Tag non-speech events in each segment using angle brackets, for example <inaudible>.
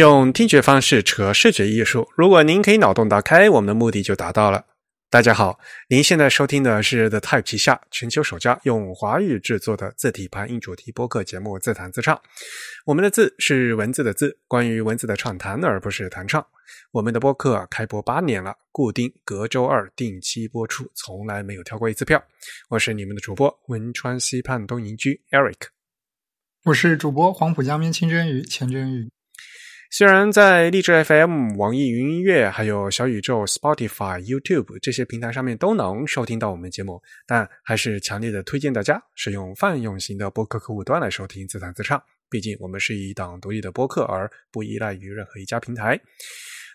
用听觉方式扯视觉艺术。如果您可以脑洞打开，我们的目的就达到了。大家好，您现在收听的是 The Type 旗下全球首家用华语制作的字体排音主题播客节目《自弹自唱》。我们的字是文字的字，关于文字的畅谈，而不是弹唱。我们的播客开播八年了，固定隔周二定期播出，从来没有跳过一次票。我是你们的主播汶川西畔东营居 Eric，我是主播黄浦江边清蒸鱼钱真鱼。虽然在荔枝 FM、网易云音乐、还有小宇宙、Spotify、YouTube 这些平台上面都能收听到我们节目，但还是强烈的推荐大家使用泛用型的播客客户端来收听自弹自唱。毕竟我们是一档独立的播客，而不依赖于任何一家平台。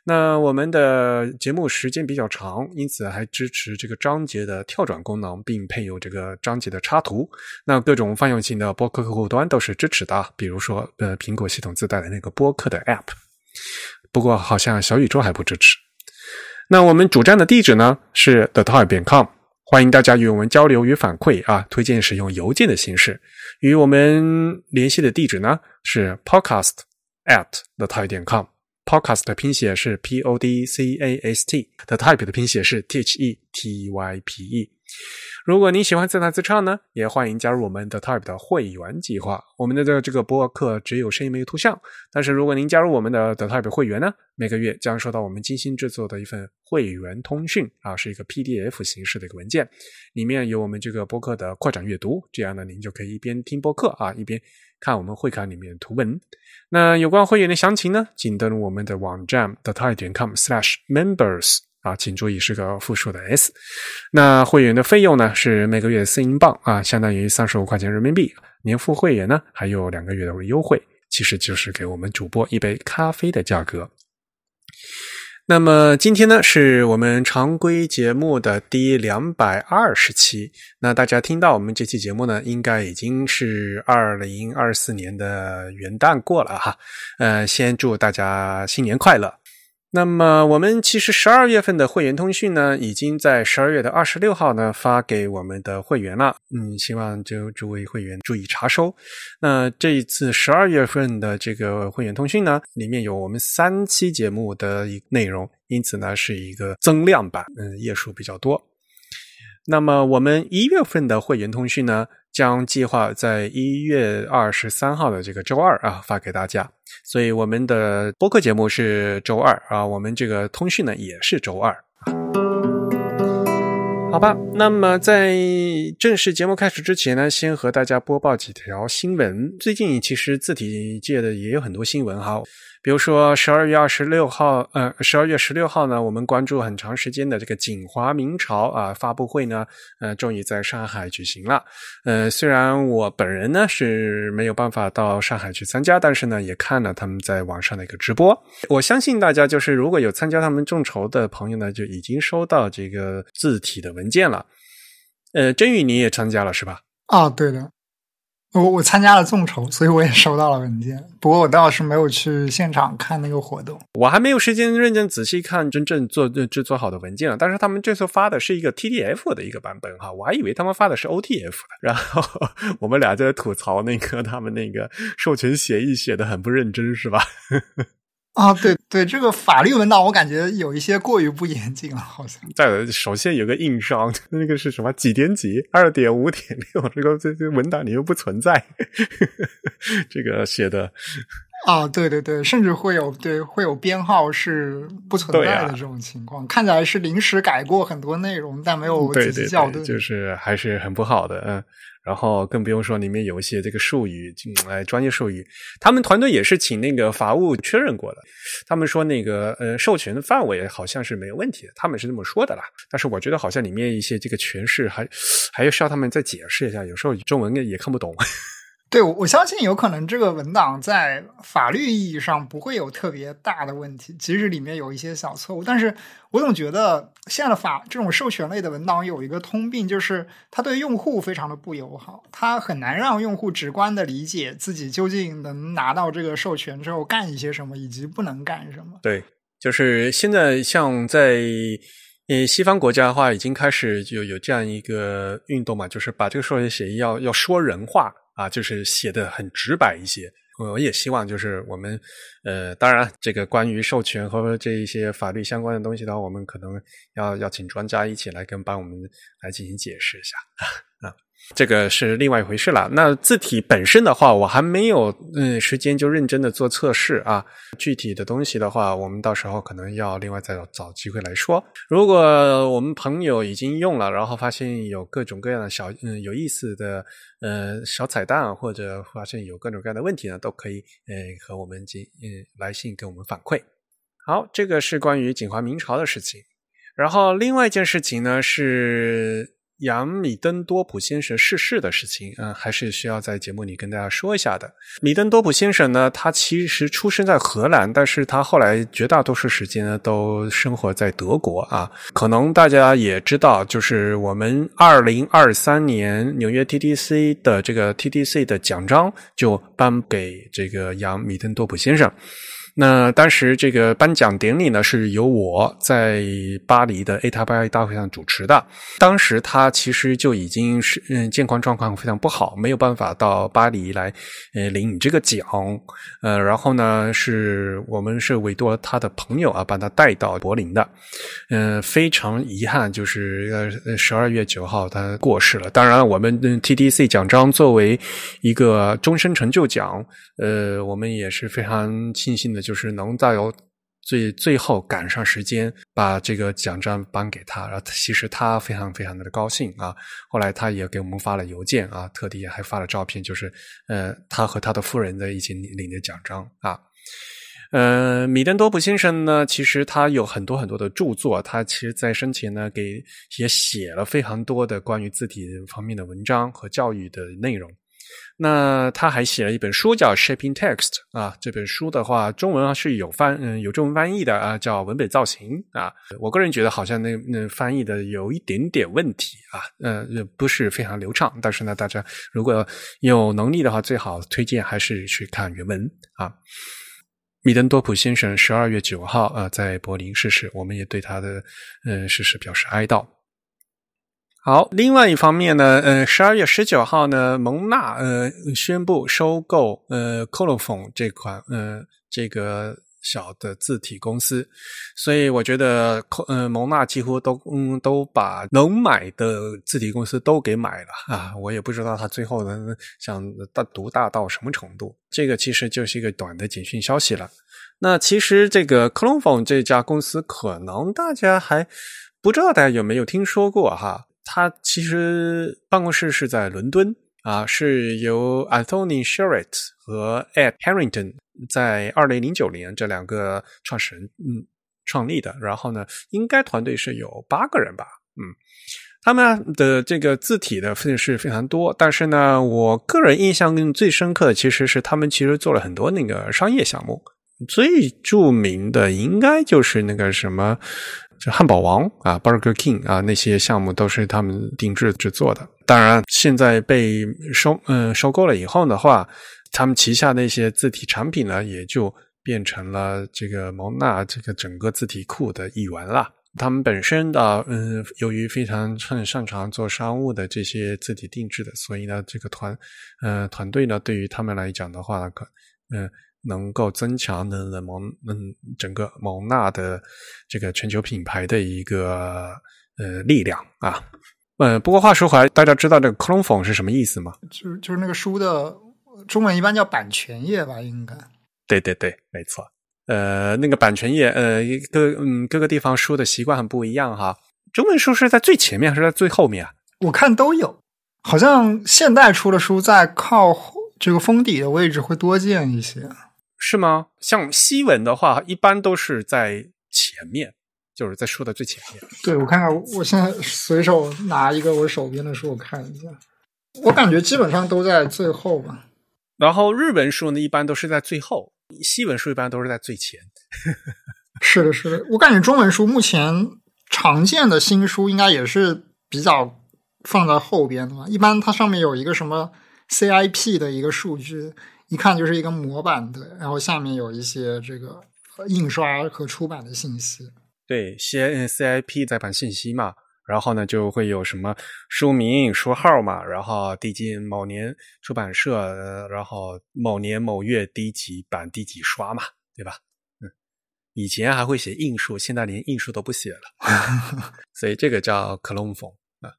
那我们的节目时间比较长，因此还支持这个章节的跳转功能，并配有这个章节的插图。那各种泛用型的播客客户端都是支持的，比如说呃苹果系统自带的那个播客的 App。不过好像小宇宙还不支持。那我们主站的地址呢是 the type 点 com，欢迎大家与我们交流与反馈啊，推荐使用邮件的形式。与我们联系的地址呢是 podcast at the type 点 com。Podcast 的拼写是 P O D C A S T，The Type 的拼写是 T H E T Y P E。如果您喜欢自弹自唱呢，也欢迎加入我们的 Type 的会员计划。我们的这个播客只有声音没有图像，但是如果您加入我们的 The Type 会员呢，每个月将收到我们精心制作的一份会员通讯啊，是一个 PDF 形式的一个文件，里面有我们这个播客的扩展阅读，这样呢，您就可以一边听播客啊，一边看我们会刊里面的图文。那有关会员的详情呢，请登录我们的网站 the type 点 com/slash/members。啊，请注意是个复数的 s。那会员的费用呢是每个月四英镑啊，相当于三十五块钱人民币。年付会员呢还有两个月的优惠，其实就是给我们主播一杯咖啡的价格。那么今天呢是我们常规节目的第两百二十期。那大家听到我们这期节目呢，应该已经是二零二四年的元旦过了哈。呃，先祝大家新年快乐。那么我们其实十二月份的会员通讯呢，已经在十二月的二十六号呢发给我们的会员了。嗯，希望就诸位会员注意查收。那这一次十二月份的这个会员通讯呢，里面有我们三期节目的一内容，因此呢是一个增量版，嗯，页数比较多。那么我们一月份的会员通讯呢？将计划在一月二十三号的这个周二啊发给大家，所以我们的播客节目是周二啊，我们这个通讯呢也是周二。好吧，那么在正式节目开始之前呢，先和大家播报几条新闻。最近其实字体界的也有很多新闻哈。比如说十二月二十六号，呃，十二月十六号呢，我们关注很长时间的这个锦华明朝啊发布会呢，呃，终于在上海举行了。呃，虽然我本人呢是没有办法到上海去参加，但是呢也看了他们在网上的一个直播。我相信大家就是如果有参加他们众筹的朋友呢，就已经收到这个字体的文件了。呃，真宇你也参加了是吧？啊，对的。我我参加了众筹，所以我也收到了文件。不过我倒是没有去现场看那个活动，我还没有时间认真仔细看真正做制作好的文件了。但是他们这次发的是一个 TDF 的一个版本哈，我还以为他们发的是 OTF 的。然后我们俩在吐槽那个他们那个授权协议写的很不认真，是吧？<laughs> 啊，对对，这个法律文档我感觉有一些过于不严谨了，好像。在首先有个硬伤，<laughs> 那个是什么几点几？二点五点六，这个这这文档里又不存在，<laughs> 这个写的。啊，对对对，甚至会有对会有编号是不存在的这种情况，看起来是临时改过很多内容，但没有仔细校对，就是还是很不好的，嗯。然后更不用说里面有一些这个术语，哎，专业术语，他们团队也是请那个法务确认过的。他们说那个呃授权的范围好像是没有问题的，他们是这么说的啦。但是我觉得好像里面一些这个诠释还还要需要他们再解释一下，有时候中文也看不懂。对，我相信有可能这个文档在法律意义上不会有特别大的问题，即使里面有一些小错误。但是我总觉得现在的法这种授权类的文档有一个通病，就是它对用户非常的不友好，它很难让用户直观的理解自己究竟能拿到这个授权之后干一些什么，以及不能干什么。对，就是现在像在呃西方国家的话，已经开始就有这样一个运动嘛，就是把这个授权协议要要说人话。啊，就是写的很直白一些，我也希望就是我们，呃，当然这个关于授权和这一些法律相关的东西的话，我们可能要要请专家一起来跟帮我们来进行解释一下。啊。这个是另外一回事了。那字体本身的话，我还没有嗯时间就认真的做测试啊。具体的东西的话，我们到时候可能要另外再找机会来说。如果我们朋友已经用了，然后发现有各种各样的小嗯有意思的呃小彩蛋，或者发现有各种各样的问题呢，都可以呃和我们进嗯来信给我们反馈。好，这个是关于锦华明朝的事情。然后另外一件事情呢是。杨米登多普先生逝世的事情，嗯，还是需要在节目里跟大家说一下的。米登多普先生呢，他其实出生在荷兰，但是他后来绝大多数时间呢都生活在德国啊。可能大家也知道，就是我们二零二三年纽约 TTC 的这个 TTC 的奖章就颁给这个杨米登多普先生。那当时这个颁奖典礼呢，是由我在巴黎的 A 塔巴大会上主持的。当时他其实就已经是嗯健康状况非常不好，没有办法到巴黎来呃领这个奖。呃，然后呢，是我们是委托他的朋友啊，把他带到柏林的。嗯，非常遗憾，就是呃十二月九号他过世了。当然，我们 TDC 奖章作为一个终身成就奖，呃，我们也是非常庆幸的。就是能在最最后赶上时间把这个奖章颁给他，然后其实他非常非常的高兴啊。后来他也给我们发了邮件啊，特地还发了照片，就是呃他和他的夫人的一起领的奖章啊。呃，米登多普先生呢，其实他有很多很多的著作，他其实在生前呢给也写了非常多的关于字体方面的文章和教育的内容。那他还写了一本书叫《Shaping Text》啊，这本书的话，中文是有翻嗯有中文翻译的啊，叫《文本造型》啊。我个人觉得好像那那翻译的有一点点问题啊，呃，不是非常流畅。但是呢，大家如果有能力的话，最好推荐还是去看原文啊。米登多普先生十二月九号啊，在柏林逝世，我们也对他的嗯逝世表示哀悼。好，另外一方面呢，呃，十二月十九号呢，蒙纳呃宣布收购呃 Colophon 这款呃这个小的字体公司，所以我觉得呃蒙纳几乎都嗯都把能买的字体公司都给买了啊，我也不知道他最后能想大独大到什么程度。这个其实就是一个短的简讯消息了。那其实这个 Colophon 这家公司可能大家还不知道，大家有没有听说过哈？他其实办公室是在伦敦啊，是由 Anthony Sherritt 和 Ed Harrington 在二零零九年这两个创始人嗯创立的。然后呢，应该团队是有八个人吧，嗯，他们的这个字体的分是非常多。但是呢，我个人印象最深刻的其实是他们其实做了很多那个商业项目，最著名的应该就是那个什么。就汉堡王啊，Burger King 啊，那些项目都是他们定制制作的。当然，现在被收嗯收购了以后的话，他们旗下那些字体产品呢，也就变成了这个蒙纳这个整个字体库的一员了。他们本身的嗯，由于非常擅擅长做商务的这些字体定制的，所以呢，这个团呃团队呢，对于他们来讲的话，可嗯。能够增强的蒙嗯整个蒙纳的这个全球品牌的一个呃力量啊，呃不过话说回来，大家知道这个 c l o n e 是什么意思吗？就是就是那个书的中文一般叫版权页吧，应该。对对对，没错。呃，那个版权页，呃，各嗯各个地方书的习惯很不一样哈。中文书是在最前面还是在最后面啊？我看都有，好像现代出的书在靠这个封底的位置会多见一些。是吗？像西文的话，一般都是在前面，就是在书的最前面。对，我看看，我现在随手拿一个我手边的书，我看一下。我感觉基本上都在最后吧。然后日文书呢，一般都是在最后；西文书一般都是在最前。<laughs> 是的，是的。我感觉中文书目前常见的新书，应该也是比较放在后边的嘛。一般它上面有一个什么 CIP 的一个数据。一看就是一个模板的，然后下面有一些这个印刷和出版的信息。对，先 CIP 再版信息嘛。然后呢就会有什么书名、书号嘛，然后第几某年出版社，然后某年某月第几版第几刷嘛，对吧？嗯，以前还会写印数，现在连印数都不写了，<laughs> 所以这个叫 colophon 啊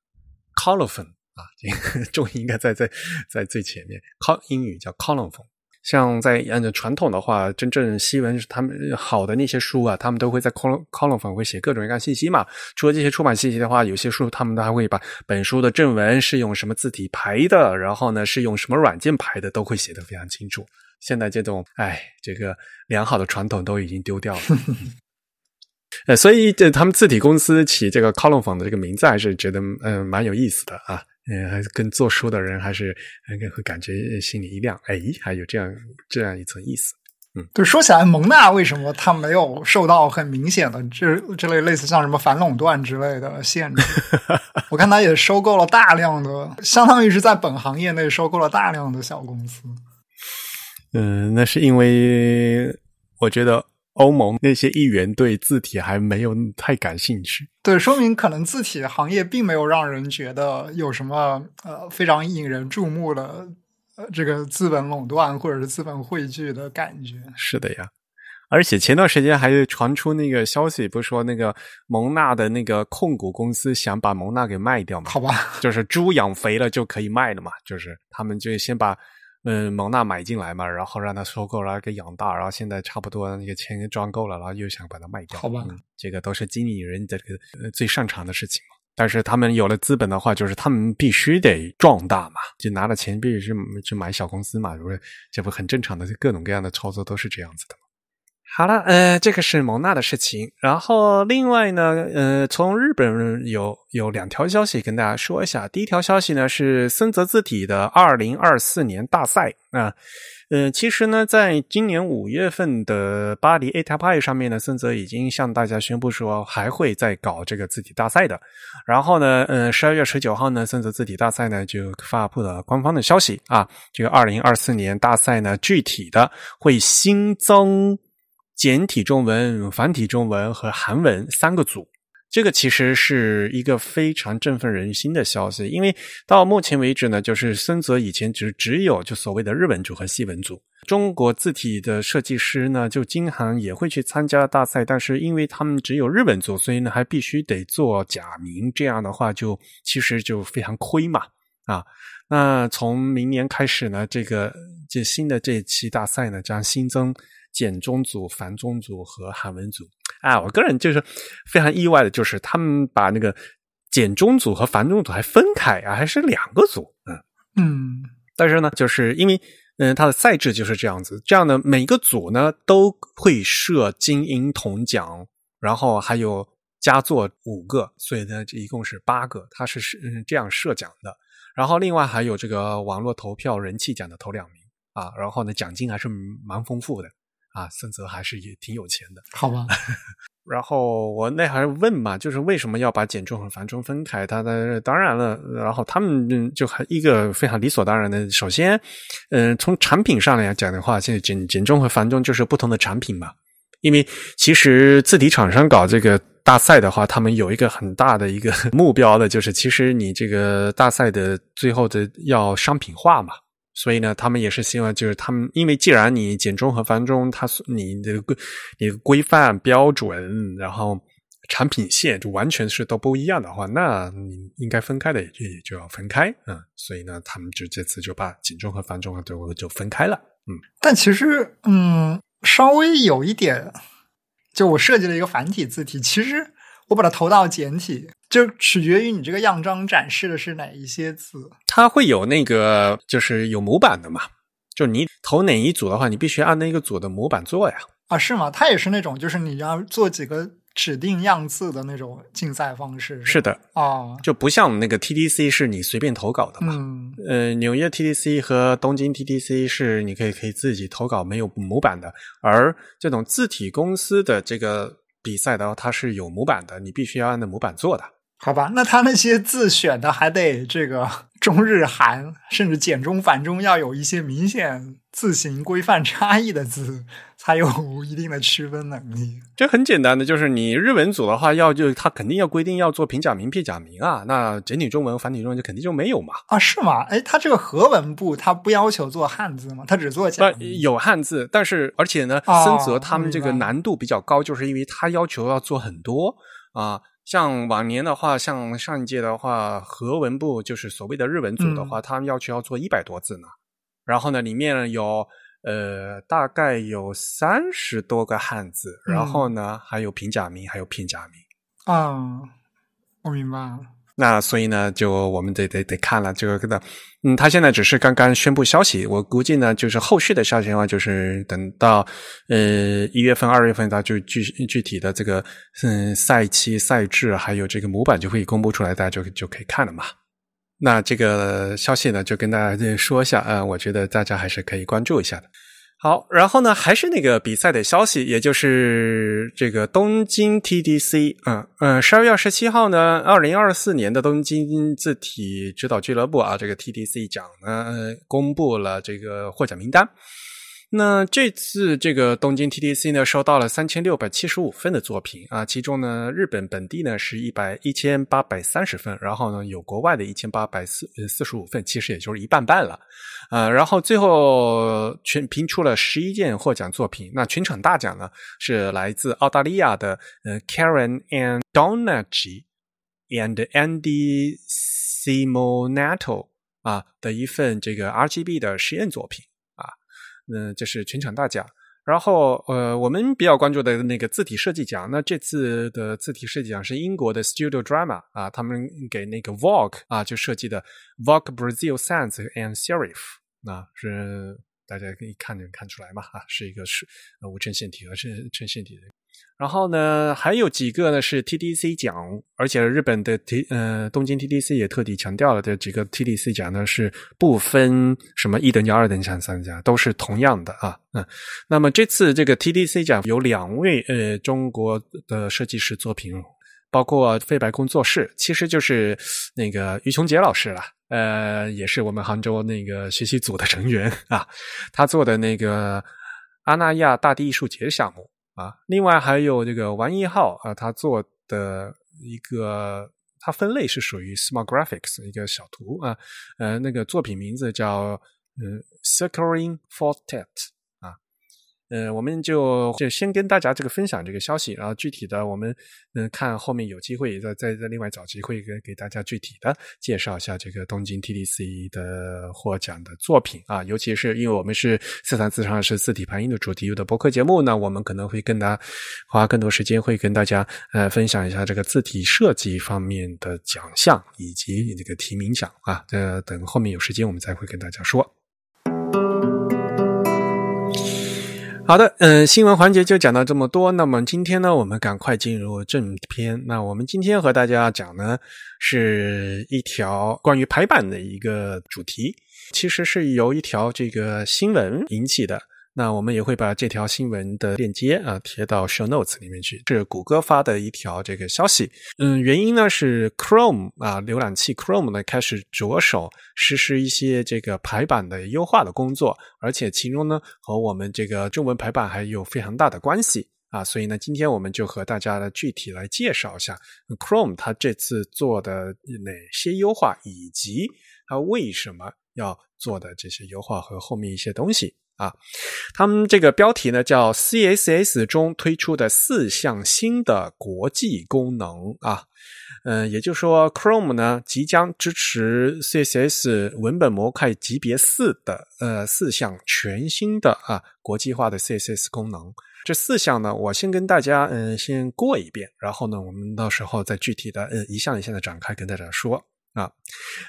，colophon 啊，这个 <laughs> 重音应该在在在最前面，col 英语叫 colophon。像在按照传统的话，真正西文他们好的那些书啊，他们都会在 column column 会写各种各样信息嘛。除了这些出版信息的话，有些书他们都还会把本书的正文是用什么字体排的，然后呢是用什么软件排的，都会写得非常清楚。现在这种哎，这个良好的传统都已经丢掉了。<laughs> 呃，所以这他们字体公司起这个 column 的这个名字，还是觉得嗯蛮有意思的啊。嗯，还是跟做书的人还是会感觉心里一亮，哎，还有这样这样一层意思。嗯，对，说起来，蒙娜为什么他没有受到很明显的这这类类似像什么反垄断之类的限制？<laughs> 我看他也收购了大量的，相当于是在本行业内收购了大量的小公司。嗯，那是因为我觉得。欧盟那些议员对字体还没有太感兴趣，对，说明可能字体行业并没有让人觉得有什么呃非常引人注目的呃这个资本垄断或者是资本汇聚的感觉。是的呀，而且前段时间还传出那个消息，不是说那个蒙纳的那个控股公司想把蒙纳给卖掉嘛？好吧，就是猪养肥了就可以卖了嘛，就是他们就先把。嗯，蒙纳买进来嘛，然后让他收购，然后给养大，然后现在差不多那个钱赚够了，然后又想把它卖掉。好吧，这个都是经理人的这个最擅长的事情嘛。但是他们有了资本的话，就是他们必须得壮大嘛，就拿了钱必须去去买小公司嘛，不是？这不很正常的，各种各样的操作都是这样子的。好了，呃，这个是蒙娜的事情。然后另外呢，呃，从日本有有两条消息跟大家说一下。第一条消息呢是森泽字体的二零二四年大赛啊，呃，其实呢，在今年五月份的巴黎 A t a p i 上面呢，森泽已经向大家宣布说还会再搞这个字体大赛的。然后呢，呃，十二月十九号呢，森泽字体大赛呢就发布了官方的消息啊，这个二零二四年大赛呢，具体的会新增。简体中文、繁体中文和韩文三个组，这个其实是一个非常振奋人心的消息。因为到目前为止呢，就是森泽以前只只有就所谓的日文组和西文组，中国字体的设计师呢，就经常也会去参加大赛，但是因为他们只有日文组，所以呢还必须得做假名，这样的话就其实就非常亏嘛啊。那从明年开始呢，这个这新的这一期大赛呢，将新增。简中组、繁中组和韩文组啊，我个人就是非常意外的，就是他们把那个简中组和繁中组还分开啊，还是两个组，嗯嗯。但是呢，就是因为嗯，它的赛制就是这样子，这样呢每个组呢都会设精英铜奖，然后还有佳作五个，所以呢，这一共是八个，它是是这样设奖的。然后另外还有这个网络投票人气奖的头两名啊，然后呢，奖金还是蛮丰富的。啊，森泽还是也挺有钱的，好吧？<laughs> 然后我那还问嘛，就是为什么要把简中和繁中分开？他的当然了，然后他们就还一个非常理所当然的，首先，嗯，从产品上来讲的话，现在简简中和繁中就是不同的产品嘛。因为其实字体厂商搞这个大赛的话，他们有一个很大的一个 <laughs> 目标的，就是其实你这个大赛的最后的要商品化嘛。所以呢，他们也是希望，就是他们，因为既然你简中和繁中，它你的规、你的规范标准，然后产品线就完全是都不一样的话，那你应该分开的也就要分开，嗯，所以呢，他们就这次就把简中和繁中就就分开了，嗯。但其实，嗯，稍微有一点，就我设计了一个繁体字体，其实。我把它投到简体，就取决于你这个样章展示的是哪一些字。它会有那个，就是有模板的嘛。就你投哪一组的话，你必须按那个组的模板做呀。啊，是吗？它也是那种，就是你要做几个指定样字的那种竞赛方式。是的，哦，就不像那个 TDC 是你随便投稿的嘛。嗯。呃，纽约 TDC 和东京 TDC 是你可以可以自己投稿，没有模板的。而这种字体公司的这个。比赛的话，它是有模板的，你必须要按那模板做的。好吧，那他那些字选的还得这个 <laughs> 中日韩，甚至简中繁中要有一些明显字形规范差异的字才有一定的区分能力。这很简单的，就是你日文组的话，要就他肯定要规定要做平假名、片假名啊。那简体中文、繁体中文就肯定就没有嘛。啊，是吗？哎，他这个和文部他不要求做汉字吗？他只做假名。有汉字，但是而且呢，森泽他们这个难度比较高，就是因为他要求要做很多啊。像往年的话，像上一届的话，和文部就是所谓的日文组的话，他们要求要做一百多字呢。然后呢，里面有呃大概有三十多个汉字，然后呢还有平假名，还有片假名。啊，我明白了。那所以呢，就我们得得得看了这个的，嗯，他现在只是刚刚宣布消息，我估计呢，就是后续的消息的话，就是等到呃一月份、二月份，他就具具体的这个嗯赛期、赛制还有这个模板就会公布出来，大家就就可以看了嘛。那这个消息呢，就跟大家说一下啊，我觉得大家还是可以关注一下的。好，然后呢，还是那个比赛的消息，也就是这个东京 TDC，嗯嗯，十二月二十七号呢，二零二四年的东京字体指导俱乐部啊，这个 TDC 奖呢，公布了这个获奖名单。那这次这个东京 TDC 呢，收到了三千六百七十五份的作品啊，其中呢，日本本地呢是一百一千八百三十份，然后呢，有国外的一千八百四四十五份，其实也就是一半半了，啊，然后最后全评出了十一件获奖作品，那全场大奖呢是来自澳大利亚的呃 Karen and Donaghy and Andy Simonato 啊的一份这个 RGB 的实验作品。嗯，就是全场大奖。然后，呃，我们比较关注的那个字体设计奖，那这次的字体设计奖是英国的 Studio Drama 啊，他们给那个 Vogue 啊就设计的 Vogue Brazil Sans and Serif 啊，是大家可以看能看出来嘛啊，是一个是无衬线体和衬衬线体的。然后呢，还有几个呢是 TDC 奖，而且日本的 T 呃东京 TDC 也特地强调了，这几个 TDC 奖呢是不分什么一等奖、二等奖、三等奖，都是同样的啊。嗯，那么这次这个 TDC 奖有两位呃中国的设计师作品，包括飞白工作室，其实就是那个于琼杰老师了，呃，也是我们杭州那个学习组的成员啊，他做的那个阿那亚大地艺术节项目。啊，另外还有这个王一浩啊，他做的一个，他分类是属于 small graphics 一个小图啊，呃，那个作品名字叫嗯 circling Fortet 呃，我们就就先跟大家这个分享这个消息，然后具体的我们嗯看后面有机会再再再另外找机会给给大家具体的介绍一下这个东京 TDC 的获奖的作品啊，尤其是因为我们是四三四上是字体排音的主题的播客节目呢，我们可能会跟大家花更多时间会跟大家呃分享一下这个字体设计方面的奖项以及这个提名奖啊，呃，等后面有时间我们再会跟大家说。好的，嗯，新闻环节就讲到这么多。那么今天呢，我们赶快进入正片。那我们今天和大家讲呢，是一条关于排版的一个主题，其实是由一条这个新闻引起的。那我们也会把这条新闻的链接啊贴到 show notes 里面去，是谷歌发的一条这个消息。嗯，原因呢是 Chrome 啊浏览器 Chrome 呢开始着手实施一些这个排版的优化的工作，而且其中呢和我们这个中文排版还有非常大的关系啊。所以呢，今天我们就和大家来具体来介绍一下 Chrome 它这次做的哪些优化，以及它为什么要做的这些优化和后面一些东西。啊，他们这个标题呢叫 CSS 中推出的四项新的国际功能啊，嗯，也就是说 Chrome 呢即将支持 CSS 文本模块级别四的呃四项全新的啊国际化的 CSS 功能。这四项呢，我先跟大家嗯先过一遍，然后呢我们到时候再具体的嗯一项一项的展开跟大家说啊。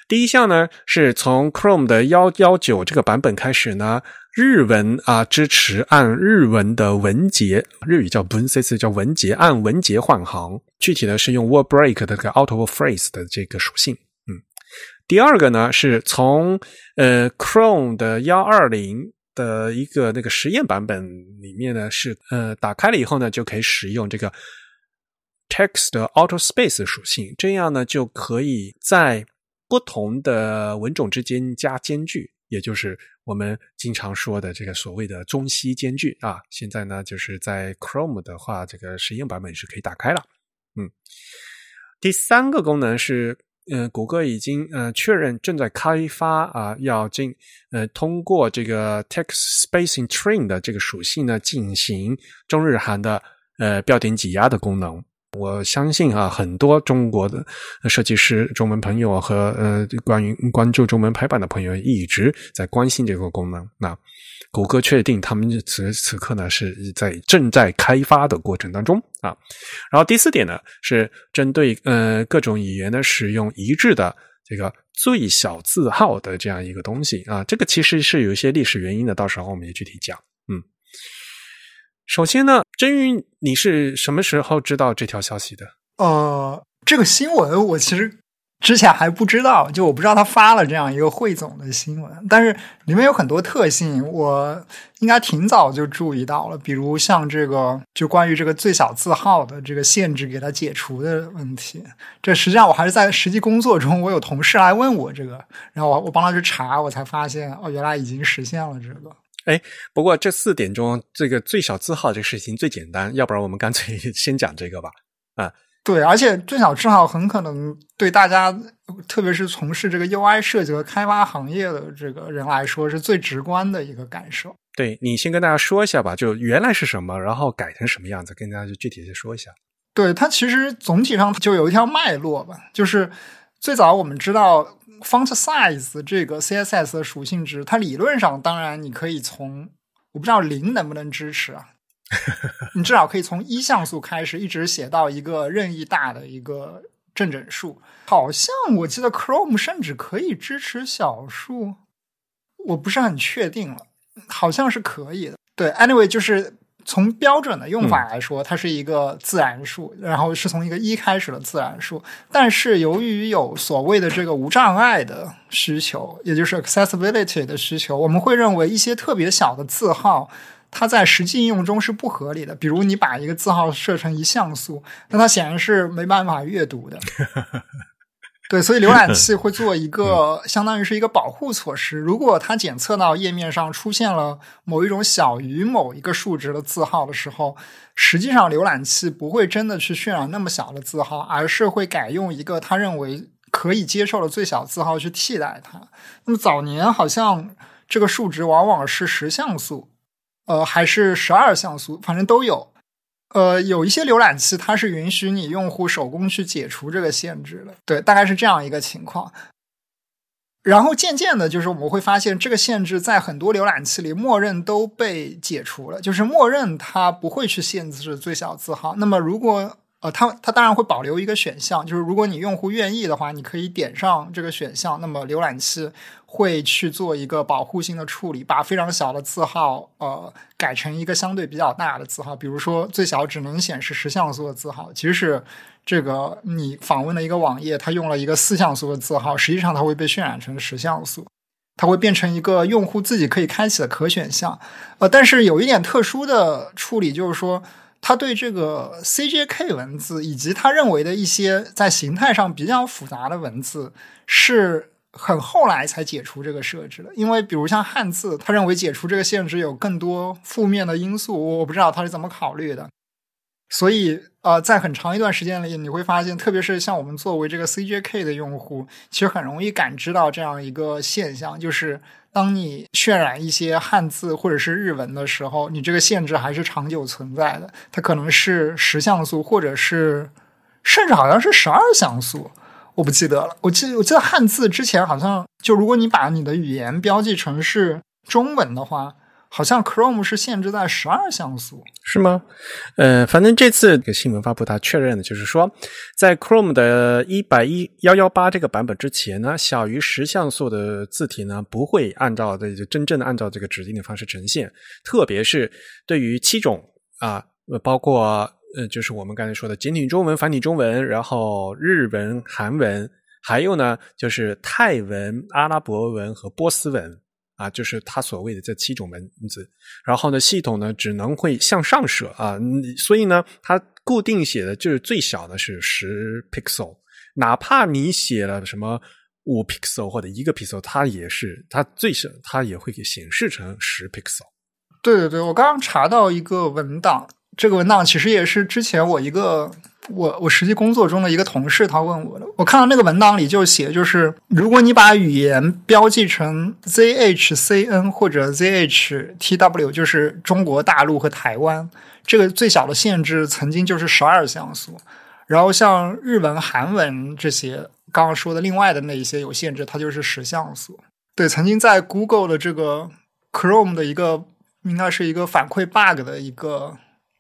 第一项呢是从 Chrome 的幺幺九这个版本开始呢。日文啊，支持按日文的文节，日语叫文 s 叫文节，按文节换行。具体的是用 word break 的个 out of phrase 的这个属性。嗯，第二个呢，是从呃 Chrome 的幺二零的一个那个实验版本里面呢，是呃打开了以后呢，就可以使用这个 text auto space 属性，这样呢就可以在不同的文种之间加间距。也就是我们经常说的这个所谓的中西兼具啊。现在呢，就是在 Chrome 的话，这个实验版本是可以打开了。嗯，第三个功能是，嗯，谷歌已经呃确认正在开发啊，要进呃通过这个 Text Spacing Train 的这个属性呢，进行中日韩的呃标点挤压的功能。我相信啊，很多中国的设计师、中文朋友和呃关于关注中文排版的朋友一直在关心这个功能。那谷歌确定他们此时此刻呢是在正在开发的过程当中啊。然后第四点呢是针对呃各种语言的使用一致的这个最小字号的这样一个东西啊。这个其实是有一些历史原因的，到时候我们也具体讲。首先呢，真云，你是什么时候知道这条消息的？呃，这个新闻我其实之前还不知道，就我不知道他发了这样一个汇总的新闻，但是里面有很多特性，我应该挺早就注意到了，比如像这个就关于这个最小字号的这个限制给它解除的问题。这实际上我还是在实际工作中，我有同事来问我这个，然后我我帮他去查，我才发现哦，原来已经实现了这个。哎，不过这四点中，这个最小字号这个事情最简单，要不然我们干脆 <laughs> 先讲这个吧。啊，对，而且最小字号很可能对大家，特别是从事这个 UI 设计和开发行业的这个人来说，是最直观的一个感受。对你先跟大家说一下吧，就原来是什么，然后改成什么样子，跟大家具体的说一下。对，它其实总体上就有一条脉络吧，就是最早我们知道。Font size 这个 CSS 的属性值，它理论上当然你可以从我不知道零能不能支持啊，<laughs> 你至少可以从一像素开始，一直写到一个任意大的一个正整数。好像我记得 Chrome 甚至可以支持小数，我不是很确定了，好像是可以的。对，anyway 就是。从标准的用法来说，它是一个自然数，然后是从一个一开始的自然数。但是由于有所谓的这个无障碍的需求，也就是 accessibility 的需求，我们会认为一些特别小的字号，它在实际应用中是不合理的。比如你把一个字号设成一像素，那它显然是没办法阅读的。<laughs> 对，所以浏览 <laughs> 器会做一个相当于是一个保护措施。如果它检测到页面上出现了某一种小于某一个数值的字号的时候，实际上浏览器不会真的去渲染那么小的字号，而是会改用一个它认为可以接受的最小字号去替代它。那么早年好像这个数值往往是十像素，呃，还是十二像素，反正都有。呃，有一些浏览器它是允许你用户手工去解除这个限制的，对，大概是这样一个情况。然后渐渐的，就是我们会发现这个限制在很多浏览器里默认都被解除了，就是默认它不会去限制最小字号。那么如果呃，它它当然会保留一个选项，就是如果你用户愿意的话，你可以点上这个选项，那么浏览器会去做一个保护性的处理，把非常小的字号呃改成一个相对比较大的字号，比如说最小只能显示十像素的字号，其实是这个你访问的一个网页，它用了一个四像素的字号，实际上它会被渲染成十像素，它会变成一个用户自己可以开启的可选项。呃，但是有一点特殊的处理，就是说。他对这个 CJK 文字以及他认为的一些在形态上比较复杂的文字，是很后来才解除这个设置的。因为比如像汉字，他认为解除这个限制有更多负面的因素，我不知道他是怎么考虑的。所以，呃，在很长一段时间里，你会发现，特别是像我们作为这个 CJK 的用户，其实很容易感知到这样一个现象，就是。当你渲染一些汉字或者是日文的时候，你这个限制还是长久存在的。它可能是十像素，或者是甚至好像是十二像素，我不记得了。我记我记得汉字之前好像就如果你把你的语言标记成是中文的话。好像 Chrome 是限制在十二像素，是吗？呃，反正这次个新闻发布，它确认的就是说，在 Chrome 的一百一幺幺八这个版本之前呢，小于十像素的字体呢，不会按照这就真正的按照这个指定的方式呈现。特别是对于七种啊，包括呃，就是我们刚才说的简体中文、繁体中文，然后日文、韩文，还有呢，就是泰文、阿拉伯文和波斯文。啊，就是它所谓的这七种文字，然后呢，系统呢只能会向上设啊，所以呢，它固定写的就是最小的是十 pixel，哪怕你写了什么五 pixel 或者一个 pixel，它也是它最小它也会给显示成十 pixel。对对对，我刚刚查到一个文档，这个文档其实也是之前我一个我我实际工作中的一个同事他问我的。我看到那个文档里就写，就是如果你把语言标记成 ZHCN 或者 ZHTW，就是中国大陆和台湾，这个最小的限制曾经就是十二像素。然后像日文、韩文这些刚刚说的另外的那一些有限制，它就是十像素。对，曾经在 Google 的这个 Chrome 的一个应该是一个反馈 bug 的一个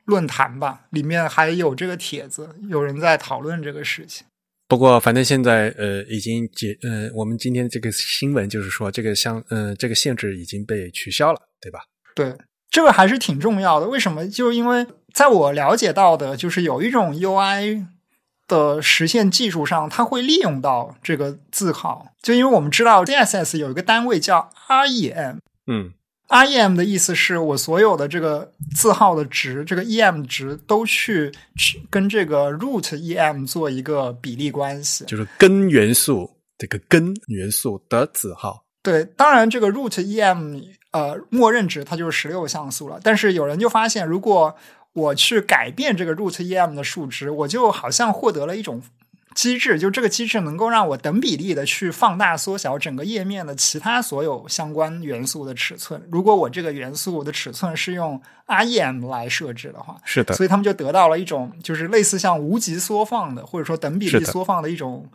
论坛吧，里面还有这个帖子，有人在讨论这个事情。不过，反正现在呃已经解呃，我们今天这个新闻就是说，这个相呃这个限制已经被取消了，对吧？对，这个还是挺重要的。为什么？就因为在我了解到的，就是有一种 UI。的实现技术上，它会利用到这个字号，就因为我们知道 CSS 有一个单位叫 REM，嗯，REM 的意思是我所有的这个字号的值，这个 EM 值都去去跟这个 root EM 做一个比例关系，就是根元素这个根元素的字号。对，当然这个 root EM 呃默认值它就是十六像素了，但是有人就发现如果我去改变这个 root em 的数值，我就好像获得了一种机制，就这个机制能够让我等比例的去放大、缩小整个页面的其他所有相关元素的尺寸。如果我这个元素的尺寸是用 rem 来设置的话，是的，所以他们就得到了一种就是类似像无极缩放的，或者说等比例缩放的一种。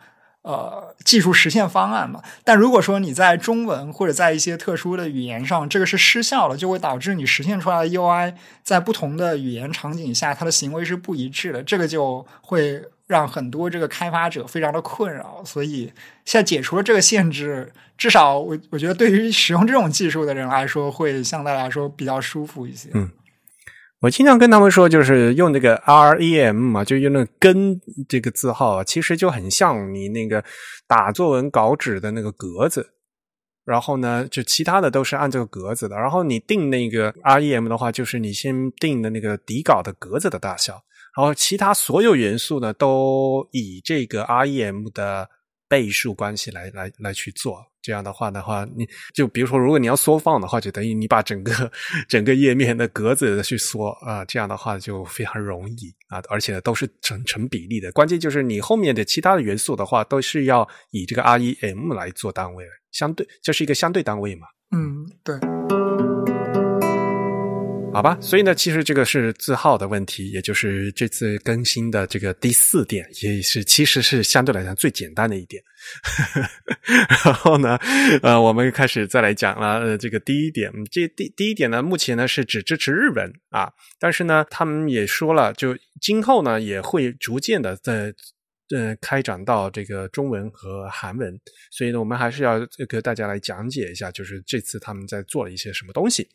呃，技术实现方案嘛，但如果说你在中文或者在一些特殊的语言上，这个是失效了，就会导致你实现出来的 UI 在不同的语言场景下，它的行为是不一致的，这个就会让很多这个开发者非常的困扰。所以现在解除了这个限制，至少我我觉得对于使用这种技术的人来说，会相对来说比较舒服一些。嗯。我经常跟他们说，就是用那个 REM 嘛，就用那个根这个字号，其实就很像你那个打作文稿纸的那个格子。然后呢，就其他的都是按这个格子的。然后你定那个 REM 的话，就是你先定的那个底稿的格子的大小。然后其他所有元素呢，都以这个 REM 的倍数关系来来来去做。这样的话的话，你就比如说，如果你要缩放的话，就等于你把整个整个页面的格子去缩啊，这样的话就非常容易啊，而且都是成成比例的。关键就是你后面的其他的元素的话，都是要以这个 REM 来做单位，相对这是一个相对单位嘛。嗯，对。好吧，所以呢，其实这个是字号的问题，也就是这次更新的这个第四点，也是其实是相对来讲最简单的一点。<laughs> 然后呢，呃，我们开始再来讲了。呃，这个第一点，这第第一点呢，目前呢是只支持日文啊，但是呢，他们也说了，就今后呢也会逐渐的在呃开展到这个中文和韩文，所以呢，我们还是要给大家来讲解一下，就是这次他们在做了一些什么东西。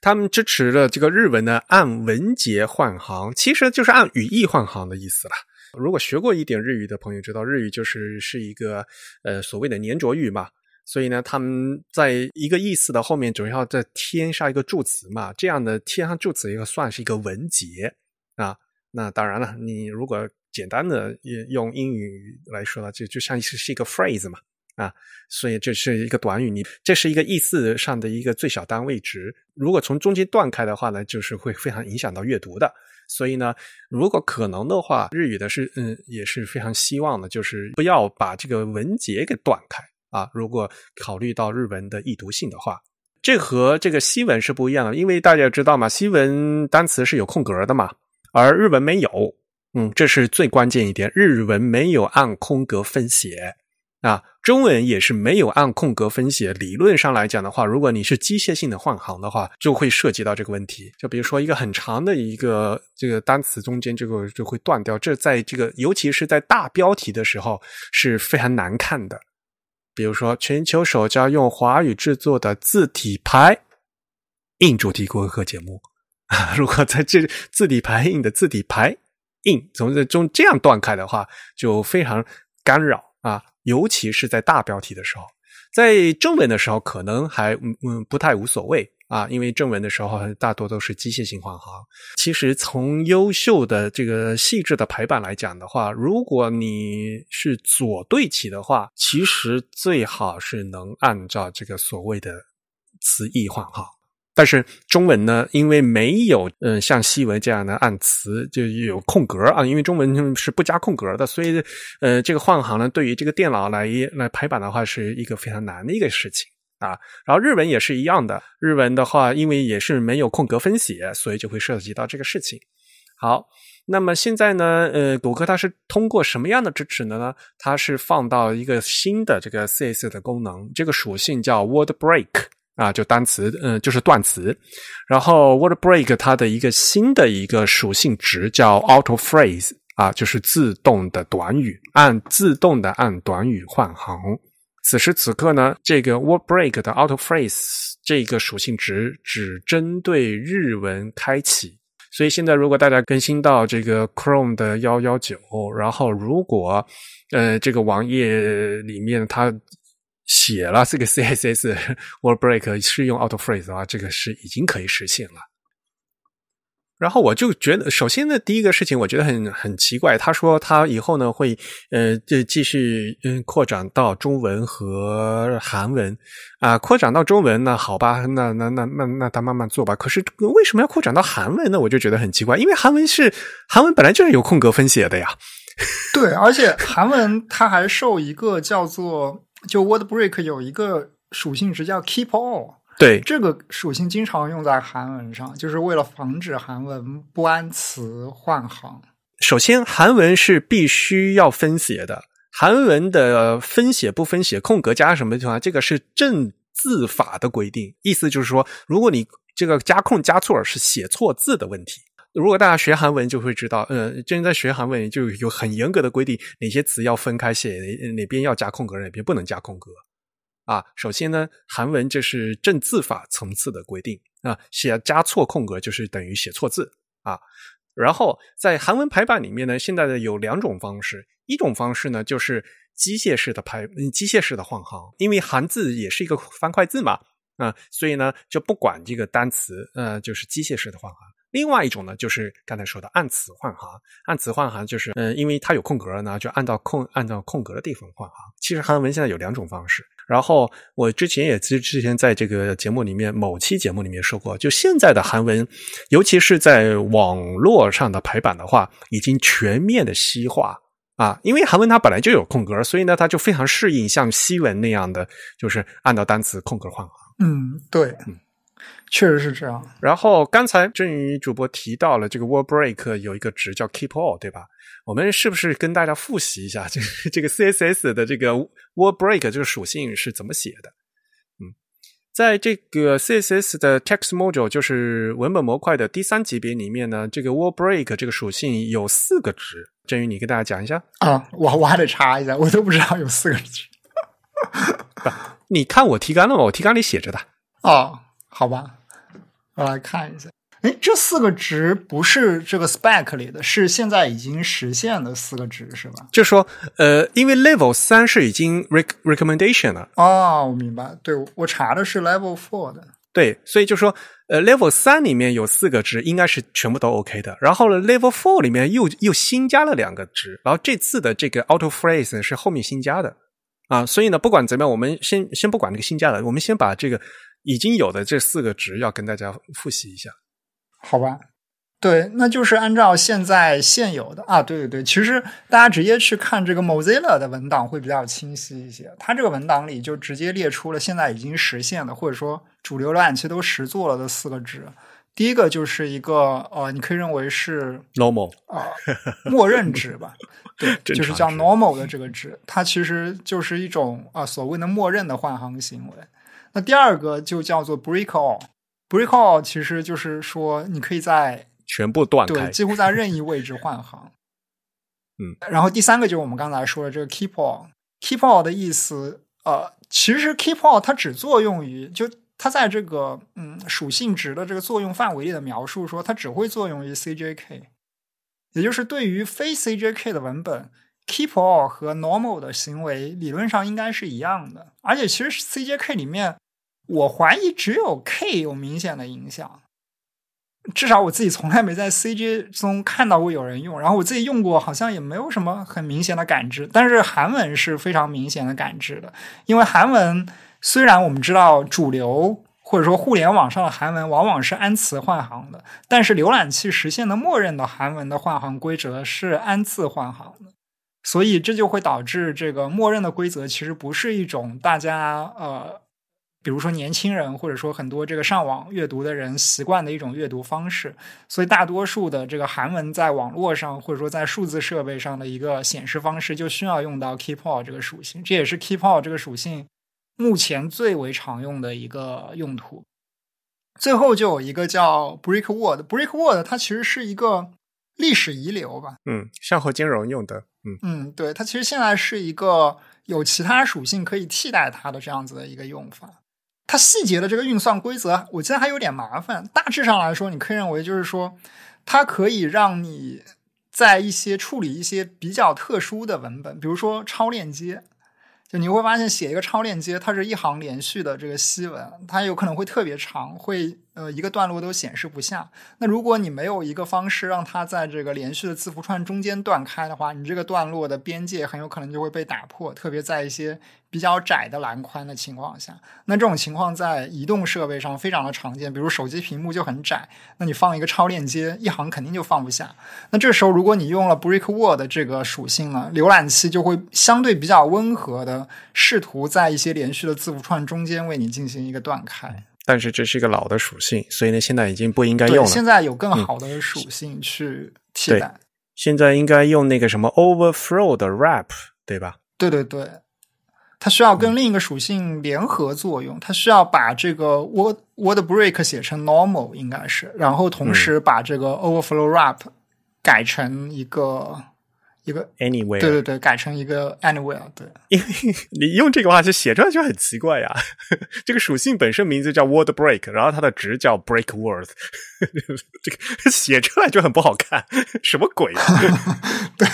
他们支持了这个日文呢，按文节换行，其实就是按语义换行的意思了。如果学过一点日语的朋友知道，日语就是是一个呃所谓的粘着语嘛，所以呢，他们在一个意思的后面总要再添上一个助词嘛，这样的添上助词一个算是一个文节啊。那当然了，你如果简单的用英语来说呢，就就像是一个 phrase 嘛。啊，所以这是一个短语，你这是一个意思上的一个最小单位值。如果从中间断开的话呢，就是会非常影响到阅读的。所以呢，如果可能的话，日语的是嗯也是非常希望的，就是不要把这个文节给断开啊。如果考虑到日文的易读性的话，这和这个西文是不一样的，因为大家知道嘛，西文单词是有空格的嘛，而日文没有。嗯，这是最关键一点，日文没有按空格分写。啊，中文也是没有按空格分写。理论上来讲的话，如果你是机械性的换行的话，就会涉及到这个问题。就比如说一个很长的一个这个单词中间，这个就会断掉。这在这个尤其是在大标题的时候是非常难看的。比如说，全球首家用华语制作的字体排印主题播客节目啊，如果在这字体排印的字体排印从这中这样断开的话，就非常干扰啊。尤其是在大标题的时候，在正文的时候可能还嗯嗯不太无所谓啊，因为正文的时候大多都是机械性换行。其实从优秀的这个细致的排版来讲的话，如果你是左对齐的话，其实最好是能按照这个所谓的词义换行。但是中文呢，因为没有嗯像西文这样的按词就有空格啊，因为中文是不加空格的，所以呃这个换行呢，对于这个电脑来来排版的话，是一个非常难的一个事情啊。然后日文也是一样的，日文的话，因为也是没有空格分写，所以就会涉及到这个事情。好，那么现在呢，呃，谷歌它是通过什么样的支持的呢？它是放到一个新的这个 CSS 的功能，这个属性叫 Word Break。啊，就单词，嗯，就是断词。然后 word break 它的一个新的一个属性值叫 auto phrase 啊，就是自动的短语，按自动的按短语换行。此时此刻呢，这个 word break 的 auto phrase 这个属性值只针对日文开启。所以现在如果大家更新到这个 Chrome 的幺幺九，然后如果呃这个网页里面它。写了 <laughs> 这个 CSS <laughs> word break 是用 auto phrase 的话，这个是已经可以实现了。然后我就觉得，首先呢，第一个事情我觉得很很奇怪，他说他以后呢会呃就继续嗯扩展到中文和韩文啊，扩展到中文那好吧，那那那那那他慢慢做吧。可是为什么要扩展到韩文呢？我就觉得很奇怪，因为韩文是韩文本来就是有空格分写的呀。<laughs> 对，而且韩文它还受一个叫做。就 word break 有一个属性值叫 keep all，对这个属性经常用在韩文上，就是为了防止韩文不按词换行。首先，韩文是必须要分写的，韩文的分写不分写空格加什么情况，这个是正字法的规定，意思就是说，如果你这个加空加错是写错字的问题。如果大家学韩文就会知道，呃，正在学韩文就有很严格的规定，哪些词要分开写，哪哪边要加空格，哪边不能加空格。啊，首先呢，韩文这是正字法层次的规定啊，写加错空格就是等于写错字啊。然后在韩文排版里面呢，现在的有两种方式，一种方式呢就是机械式的排，嗯机械式的换行，因为韩字也是一个方块字嘛，啊，所以呢就不管这个单词，呃，就是机械式的换行。另外一种呢，就是刚才说的按词换行。按词换行就是，嗯，因为它有空格呢，就按照空按照空格的地方换行。其实韩文现在有两种方式。然后我之前也之之前在这个节目里面某期节目里面说过，就现在的韩文，尤其是在网络上的排版的话，已经全面的西化啊。因为韩文它本来就有空格，所以呢，它就非常适应像西文那样的，就是按照单词空格换行。嗯，对，嗯。确实是这样。然后刚才郑宇主播提到了这个 word break 有一个值叫 keep all，对吧？我们是不是跟大家复习一下这个这个 CSS 的这个 word break 这个属性是怎么写的？嗯，在这个 CSS 的 text module 就是文本模块的第三级别里面呢，这个 word break 这个属性有四个值。郑宇，你跟大家讲一下啊？我我还得查一下，我都不知道有四个值。<laughs> 你看我提纲了吗？我提纲里写着的。哦，好吧。我来看一下，哎，这四个值不是这个 spec 里的，是现在已经实现的四个值，是吧？就说，呃，因为 level 三是已经 rec recommendation 了。哦，我明白。对，我查的是 level four 的。对，所以就说，呃，level 三里面有四个值，应该是全部都 OK 的。然后呢，level four 里面又又新加了两个值，然后这次的这个 auto phrase 是后面新加的啊。所以呢，不管怎么样，我们先先不管那个新加的，我们先把这个。已经有的这四个值要跟大家复习一下，好吧？对，那就是按照现在现有的啊，对对对，其实大家直接去看这个 Mozilla 的文档会比较清晰一些。它这个文档里就直接列出了现在已经实现的，或者说主流浏览器都实做了的四个值。第一个就是一个呃，你可以认为是 normal 啊，默认值吧？<laughs> 对，就是叫 normal 的这个值，它其实就是一种啊所谓的默认的换行行为。那第二个就叫做 break all，break all 其实就是说你可以在全部断开，对，几乎在任意位置换行。<laughs> 嗯，然后第三个就是我们刚才说的这个 keep all，keep all 的意思，呃，其实 keep all 它只作用于就它在这个嗯属性值的这个作用范围里的描述说它只会作用于 CJK，也就是对于非 CJK 的文本。Keep all 和 normal 的行为理论上应该是一样的，而且其实 CJK 里面我怀疑只有 K 有明显的影响。至少我自己从来没在 CJ 中看到过有人用，然后我自己用过，好像也没有什么很明显的感知。但是韩文是非常明显的感知的，因为韩文虽然我们知道主流或者说互联网上的韩文往往是按词换行的，但是浏览器实现的默认的韩文的换行规则是按字换行的，所以这就会导致这个默认的规则其实不是一种大家呃。比如说年轻人，或者说很多这个上网阅读的人习惯的一种阅读方式，所以大多数的这个韩文在网络上或者说在数字设备上的一个显示方式，就需要用到 Keep All 这个属性。这也是 Keep All 这个属性目前最为常用的一个用途。最后就有一个叫 Brick Word，Brick Word 它其实是一个历史遗留吧？嗯，向后金融用的。嗯嗯，对，它其实现在是一个有其他属性可以替代它的这样子的一个用法。它细节的这个运算规则，我记得还有点麻烦。大致上来说，你可以认为就是说，它可以让你在一些处理一些比较特殊的文本，比如说超链接。就你会发现，写一个超链接，它是一行连续的这个西文，它有可能会特别长，会呃一个段落都显示不下。那如果你没有一个方式让它在这个连续的字符串中间断开的话，你这个段落的边界很有可能就会被打破，特别在一些比较窄的栏宽的情况下。那这种情况在移动设备上非常的常见，比如手机屏幕就很窄，那你放一个超链接，一行肯定就放不下。那这时候如果你用了 Brick Word 这个属性呢，浏览器就会相对比较温和的。试图在一些连续的字符串中间为你进行一个断开，但是这是一个老的属性，所以呢，现在已经不应该用了。现在有更好的属性去替代。现在应该用那个什么 overflow 的 wrap，对吧？对对对，它需要跟另一个属性联合作用，它需要把这个 word word break 写成 normal，应该是，然后同时把这个 overflow wrap 改成一个。一个 anywhere，对对对，改成一个 anywhere，对，因为你用这个话就写出来就很奇怪呀。<laughs> 这个属性本身名字叫 word break，然后它的值叫 break word，<laughs> 这个 <laughs> 写出来就很不好看，什么鬼？对，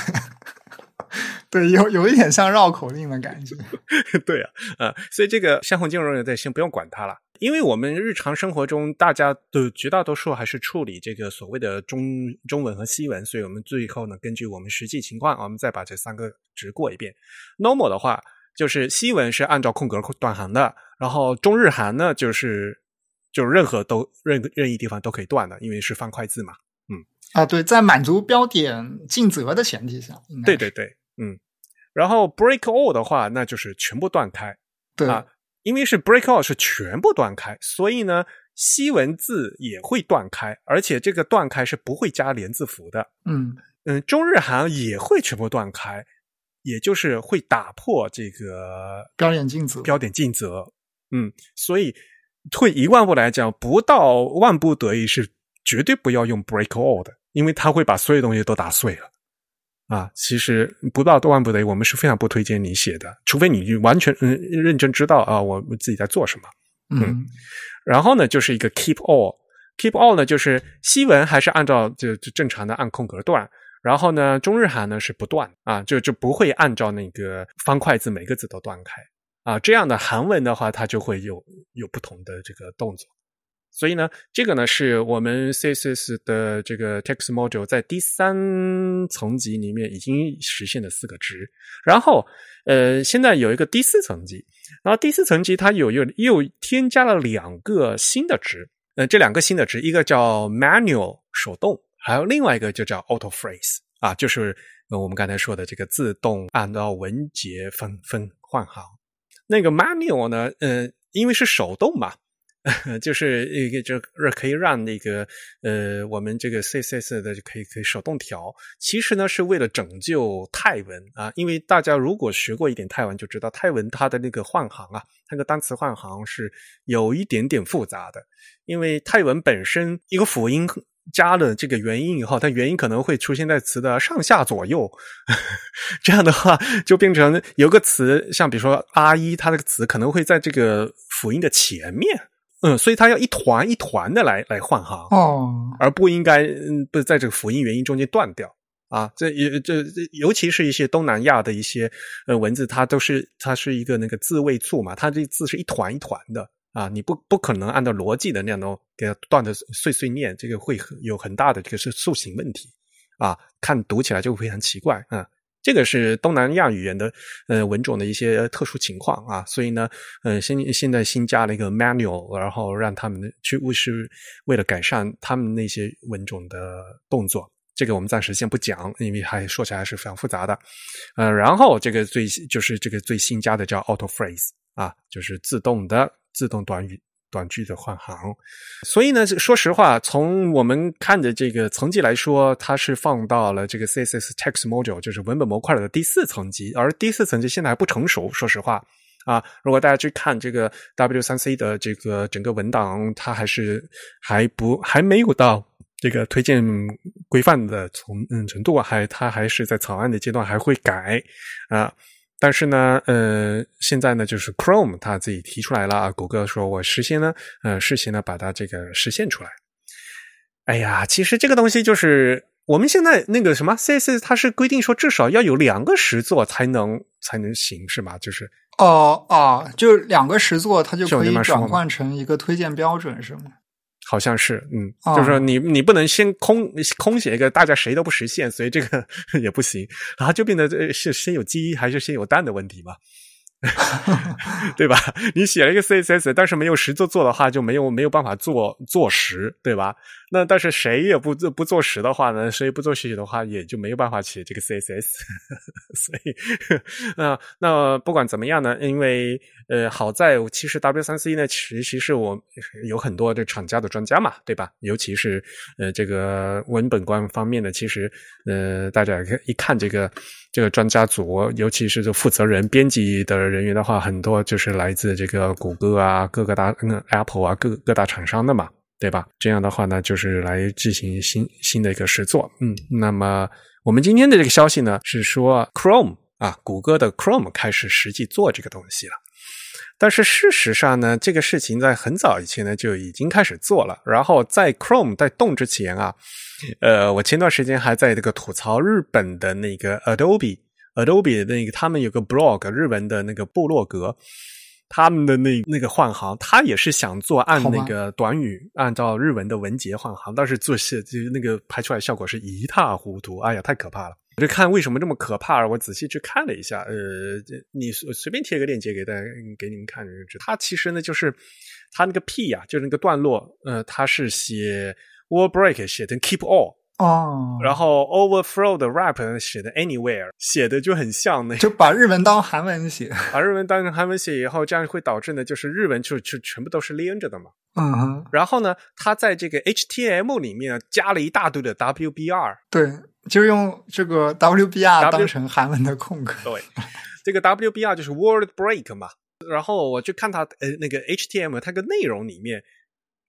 <laughs> 对，有有一点像绕口令的感觉。<laughs> 对啊，啊，所以这个相互兼容的先不用管它了。因为我们日常生活中，大家的绝大多数还是处理这个所谓的中中文和西文，所以我们最后呢，根据我们实际情况，我们再把这三个值过一遍。Normal 的话，就是西文是按照空格断行的，然后中日韩呢，就是就任何都任任意地方都可以断的，因为是方块字嘛。嗯啊，对，在满足标点尽责的前提下，对对对，嗯。然后 Break All 的话，那就是全部断开，对啊。因为是 break all 是全部断开，所以呢，西文字也会断开，而且这个断开是不会加连字符的。嗯嗯，中日韩也会全部断开，也就是会打破这个标点尽责。标点尽责。嗯，所以退一万步来讲，不到万不得已是绝对不要用 break all 的，因为它会把所有东西都打碎了。啊，其实不到万不得已，我们是非常不推荐你写的，除非你完全嗯认真知道啊，我们自己在做什么。嗯，然后呢，就是一个 keep all，keep all 呢，就是西文还是按照就就正常的按空格断，然后呢，中日韩呢是不断啊，就就不会按照那个方块字每个字都断开啊，这样的韩文的话，它就会有有不同的这个动作。所以呢，这个呢是我们 CSS 的这个 text module 在第三层级里面已经实现的四个值。然后，呃，现在有一个第四层级，然后第四层级它有又又添加了两个新的值。呃，这两个新的值，一个叫 manual 手动，还有另外一个就叫 auto phrase 啊，就是我们刚才说的这个自动按照文节分分换行。那个 manual 呢，呃，因为是手动嘛。<laughs> 就是一个，就是可以让那个呃，我们这个 CSS 的就可以可以手动调。其实呢，是为了拯救泰文啊，因为大家如果学过一点泰文，就知道泰文它的那个换行啊，那个单词换行是有一点点复杂的。因为泰文本身一个辅音加了这个元音以后，它元音可能会出现在词的上下左右，<laughs> 这样的话就变成有个词，像比如说阿一，它那个词可能会在这个辅音的前面。嗯，所以它要一团一团的来来换行哦，而不应该嗯不在这个辅音元音中间断掉啊。这也这尤其是一些东南亚的一些呃文字，它都是它是一个那个字位处嘛，它这字是一团一团的啊，你不不可能按照逻辑的那样的给它断的碎碎念，这个会有很大的这个是塑形问题啊，看读起来就非常奇怪啊。这个是东南亚语言的呃文种的一些特殊情况啊，所以呢，呃，现现在新加了一个 manual，然后让他们去为是为了改善他们那些文种的动作。这个我们暂时先不讲，因为还说起来是非常复杂的。呃，然后这个最就是这个最新加的叫 auto phrase 啊，就是自动的自动短语。短句的换行，所以呢，说实话，从我们看的这个层级来说，它是放到了这个 CSS Text Module，就是文本模块的第四层级，而第四层级现在还不成熟。说实话，啊，如果大家去看这个 W3C 的这个整个文档，它还是还不还没有到这个推荐规范的从嗯程度啊，还它还是在草案的阶段，还会改啊。但是呢，呃，现在呢，就是 Chrome 它自己提出来了啊，谷歌说我实现呢，呃，事先呢，把它这个实现出来。哎呀，其实这个东西就是我们现在那个什么 CSS，它是规定说至少要有两个实作才能才能行，是吗？就是哦哦，就两个实作，它就可以转换成一个推荐标准，是吗？好像是，嗯，就是说你你不能先空空写一个大家谁都不实现，所以这个 <laughs> 也不行，然后就变得是先有鸡还是先有蛋的问题嘛。<laughs> 对吧？你写了一个 CSS，但是没有实做做的话，就没有没有办法做做实，对吧？那但是谁也不不做实的话呢？谁不做实的话，也就没有办法写这个 CSS。<laughs> 所以，那那不管怎么样呢？因为呃，好在其实 W 三 C 呢，其实是我有很多的厂家的专家嘛，对吧？尤其是呃这个文本观方面的，其实呃大家一看这个。这个专家组，尤其是这负责人、编辑的人员的话，很多就是来自这个谷歌啊、各个大嗯 Apple 啊、各各大厂商的嘛，对吧？这样的话呢，就是来进行新新的一个实作。嗯，那么我们今天的这个消息呢，是说 Chrome 啊，谷歌的 Chrome 开始实际做这个东西了。但是事实上呢，这个事情在很早以前呢就已经开始做了。然后在 Chrome 在动之前啊。呃，我前段时间还在这个吐槽日本的那个 Adobe，Adobe 的那个他们有个 blog 日文的那个部落格，他们的那那个换行，他也是想做按那个短语按照日文的文节换行，但是做是就那个拍出来效果是一塌糊涂，哎呀，太可怕了！我就看为什么这么可怕，我仔细去看了一下，呃，你随便贴个链接给大家给你们看，它其实呢就是它那个 P 呀，就是那个段落，呃，它是写。Wall break 写成 keep all 哦，然后 overflow 的 wrap 写的 anywhere 写的就很像那，就把日文当韩文写，<laughs> 把日文当成韩文写以后，这样会导致呢，就是日文就就全部都是连着的嘛。嗯哼。然后呢，他在这个 HTML 里面加了一大堆的 WBR，对，就是用这个 WBR 当成韩文的空格。对，这个 WBR 就是 word break 嘛。然后我去看他呃那个 HTML 它个内容里面。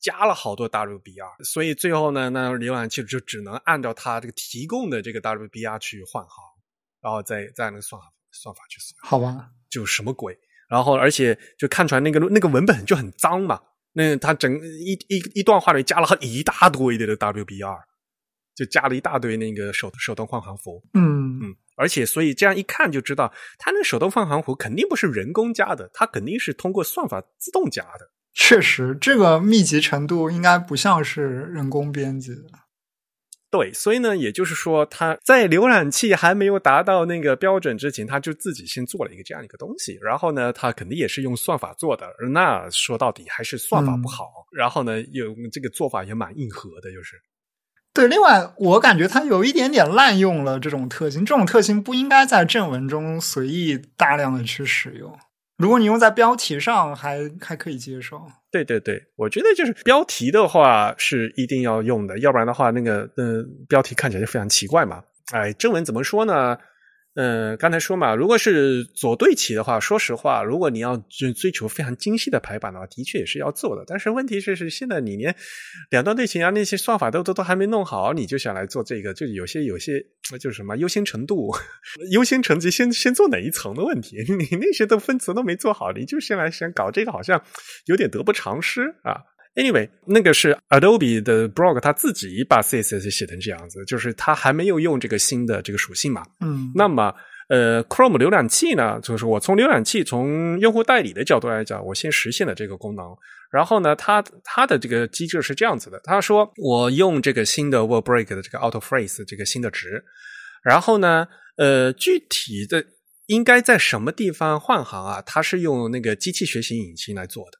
加了好多 WBR，所以最后呢，那浏览器就只能按照它这个提供的这个 WBR 去换行，然后再再那个算法算法去算。好吧，就什么鬼？然后而且就看出来那个那个文本就很脏嘛。那它整一一一段话里加了一大堆的 WBR，就加了一大堆那个手手动换行符。嗯嗯，而且所以这样一看就知道，它那手动换行符肯定不是人工加的，它肯定是通过算法自动加的。确实，这个密集程度应该不像是人工编辑的。对，所以呢，也就是说，他在浏览器还没有达到那个标准之前，他就自己先做了一个这样一个东西。然后呢，他肯定也是用算法做的。那说到底还是算法不好。然后呢，有这个做法也蛮硬核的，就是。对，另外我感觉它有一点点滥用了这种特性。这种特性不应该在正文中随意大量的去使用。如果你用在标题上，还还可以接受。对对对，我觉得就是标题的话是一定要用的，要不然的话，那个嗯，标题看起来就非常奇怪嘛。哎，正文怎么说呢？嗯，刚才说嘛，如果是左对齐的话，说实话，如果你要追求非常精细的排版的话，的确也是要做的。但是问题是，是现在你连两段对齐啊那些算法都都都还没弄好，你就想来做这个，就有些有些就是什么优先程度、优先层级，先先做哪一层的问题？你那些都分层都没做好，你就先来想搞这个，好像有点得不偿失啊。Anyway，那个是 Adobe 的 blog，他自己把 CSS 写成这样子，就是他还没有用这个新的这个属性嘛。嗯，那么呃，Chrome 浏览器呢，就是我从浏览器从用户代理的角度来讲，我先实现了这个功能。然后呢，它它的这个机制是这样子的，他说我用这个新的 Word Break 的这个 Auto Phrase 这个新的值，然后呢，呃，具体的应该在什么地方换行啊？它是用那个机器学习引擎来做的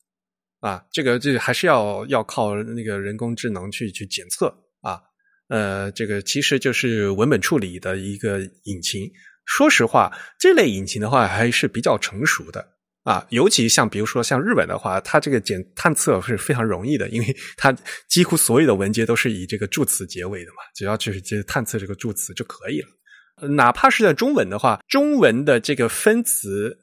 啊，这个这还是要要靠那个人工智能去去检测啊。呃，这个其实就是文本处理的一个引擎。说实话，这类引擎的话还是比较成熟的啊。尤其像比如说像日本的话，它这个检探测是非常容易的，因为它几乎所有的文件都是以这个助词结尾的嘛，只要就是接探测这个助词就可以了。哪怕是在中文的话，中文的这个分词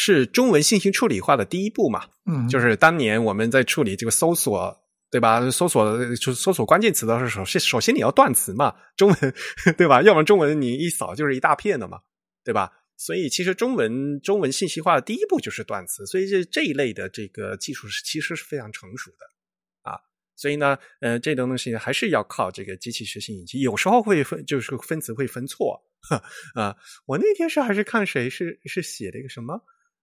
是中文信息处理化的第一步嘛，嗯，就是当年我们在处理这个搜索。对吧？搜索就搜索关键词的时候，首首先你要断词嘛，<laughs> 中文对吧？要不然中文你一扫就是一大片的嘛，对吧？所以其实中文中文信息化的第一步就是断词，所以这这一类的这个技术是其实是非常成熟的啊。所以呢，呃，这种东西还是要靠这个机器学习引擎，有时候会分就是分词会分错 <laughs> 啊。我那天是还是看谁是是写了一个什么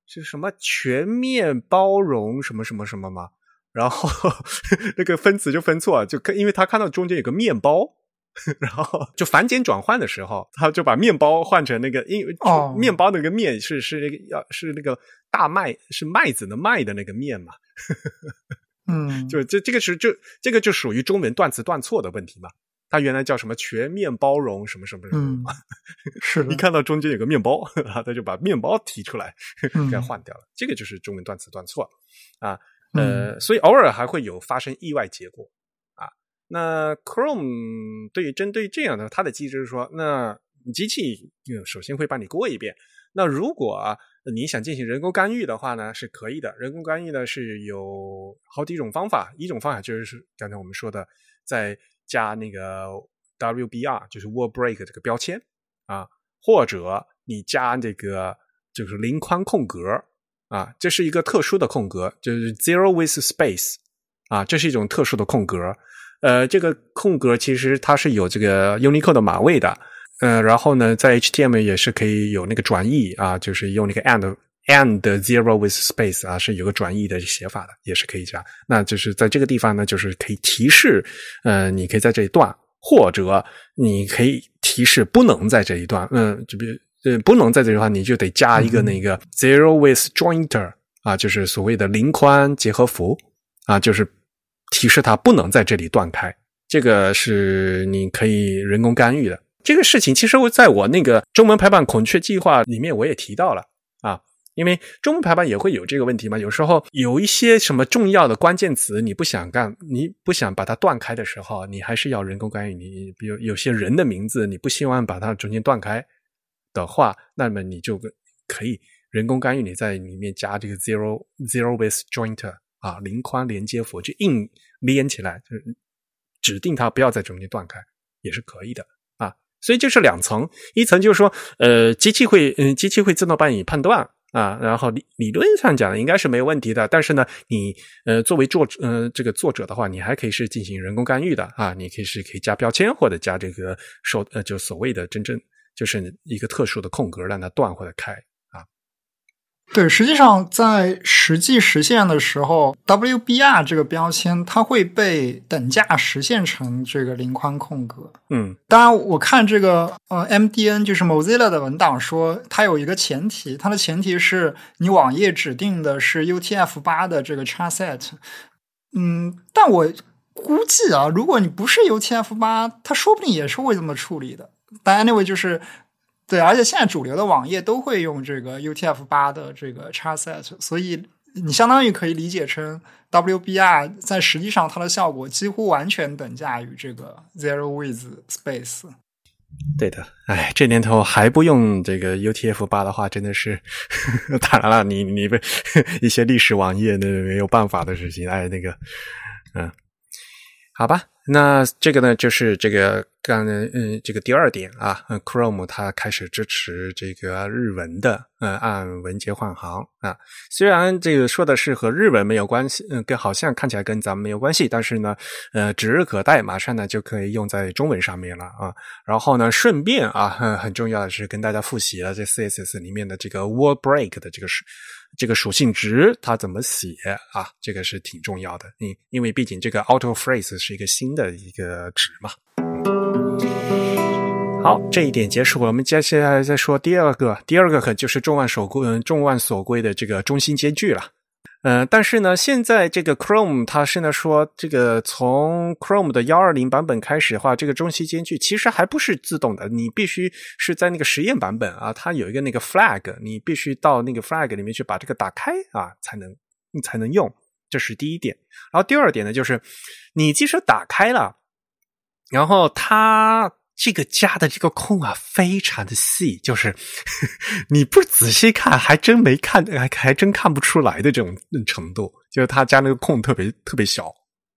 是什么全面包容什么什么什么吗？然后 <laughs> 那个分词就分错，就因为他看到中间有个面包，然后就繁简转换的时候，他就把面包换成那个，因为面包那个面是是那个要是那个大麦是麦子的麦的那个面嘛，<laughs> 嗯，就这这个是就这个就属于中文断词断错的问题嘛。他原来叫什么全面包容什么什么什么，是一 <laughs> 看到中间有个面包，他就把面包提出来给换掉了，这个就是中文断词断错啊。呃，所以偶尔还会有发生意外结果啊。那 Chrome 对于针对这样的，它的机制是说，那机器首先会帮你过一遍。那如果你想进行人工干预的话呢，是可以的。人工干预呢是有好几种方法，一种方法就是刚才我们说的，在加那个 WBR，就是 Word Break 这个标签啊，或者你加这个就是零宽空格。啊，这是一个特殊的空格，就是 zero with space，啊，这是一种特殊的空格。呃，这个空格其实它是有这个 Unicode 的码位的。呃，然后呢，在 HTML 也是可以有那个转译啊，就是用那个 and and zero with space 啊，是有个转译的写法的，也是可以加。那就是在这个地方呢，就是可以提示，呃，你可以在这一段，或者你可以提示不能在这一段。嗯，就比如。呃，不能在这句话，你就得加一个那个 zero with jointer 啊，就是所谓的零宽结合符啊，就是提示它不能在这里断开。这个是你可以人工干预的。这个事情其实我在我那个中文排版孔雀计划里面我也提到了啊，因为中文排版也会有这个问题嘛。有时候有一些什么重要的关键词你不想干，你不想把它断开的时候，你还是要人工干预。你比如有些人的名字，你不希望把它中间断开。的话，那么你就可以人工干预，你在里面加这个 zero zero with jointer 啊，零宽连接符，就硬连起来，就是指定它不要在中间断开，也是可以的啊。所以就是两层，一层就是说，呃，机器会，嗯，机器会自动帮你判断啊，然后理理论上讲应该是没有问题的。但是呢，你呃作为作，呃这个作者的话，你还可以是进行人工干预的啊，你可以是可以加标签或者加这个手，呃，就所谓的真正。就是一个特殊的空格，让它断或者开。对，实际上在实际实现的时候，WBR 这个标签它会被等价实现成这个零宽空格。嗯，当然，我看这个呃 MDN 就是 Mozilla 的文档说，它有一个前提，它的前提是你网页指定的是 UTF 八的这个 charset。嗯，但我估计啊，如果你不是 UTF 八，它说不定也是会这么处理的。但 anyway 就是对，而且现在主流的网页都会用这个 UTF 八的这个 charset，所以你相当于可以理解成 WBR 在实际上它的效果几乎完全等价于这个 Zero with Space。对的，哎，这年头还不用这个 UTF 八的话，真的是当然了，你你不 <laughs> 一些历史网页那没有办法的事情，哎，那个嗯，好吧。那这个呢，就是这个刚嗯，这个第二点啊，Chrome 它开始支持这个日文的，呃，按文件换行啊。虽然这个说的是和日文没有关系，嗯，跟好像看起来跟咱们没有关系，但是呢，呃，指日可待，马上呢就可以用在中文上面了啊。然后呢，顺便啊，很 <laughs> 很重要的是跟大家复习了这 CSS 里面的这个 word break 的这个是。这个属性值它怎么写啊？这个是挺重要的，因因为毕竟这个 auto phrase 是一个新的一个值嘛。好，这一点结束了，我们接下来再说第二个，第二个可就是众望所归，众望所归的这个中心间距了。嗯，但是呢，现在这个 Chrome 它现在说，这个从 Chrome 的幺二零版本开始的话，这个中心间距其实还不是自动的，你必须是在那个实验版本啊，它有一个那个 flag，你必须到那个 flag 里面去把这个打开啊，才能你才能用，这是第一点。然后第二点呢，就是你即使打开了，然后他。这个加的这个空啊，非常的细，就是 <laughs> 你不仔细看，还真没看，还还真看不出来的这种程度。就是他加那个空特别特别小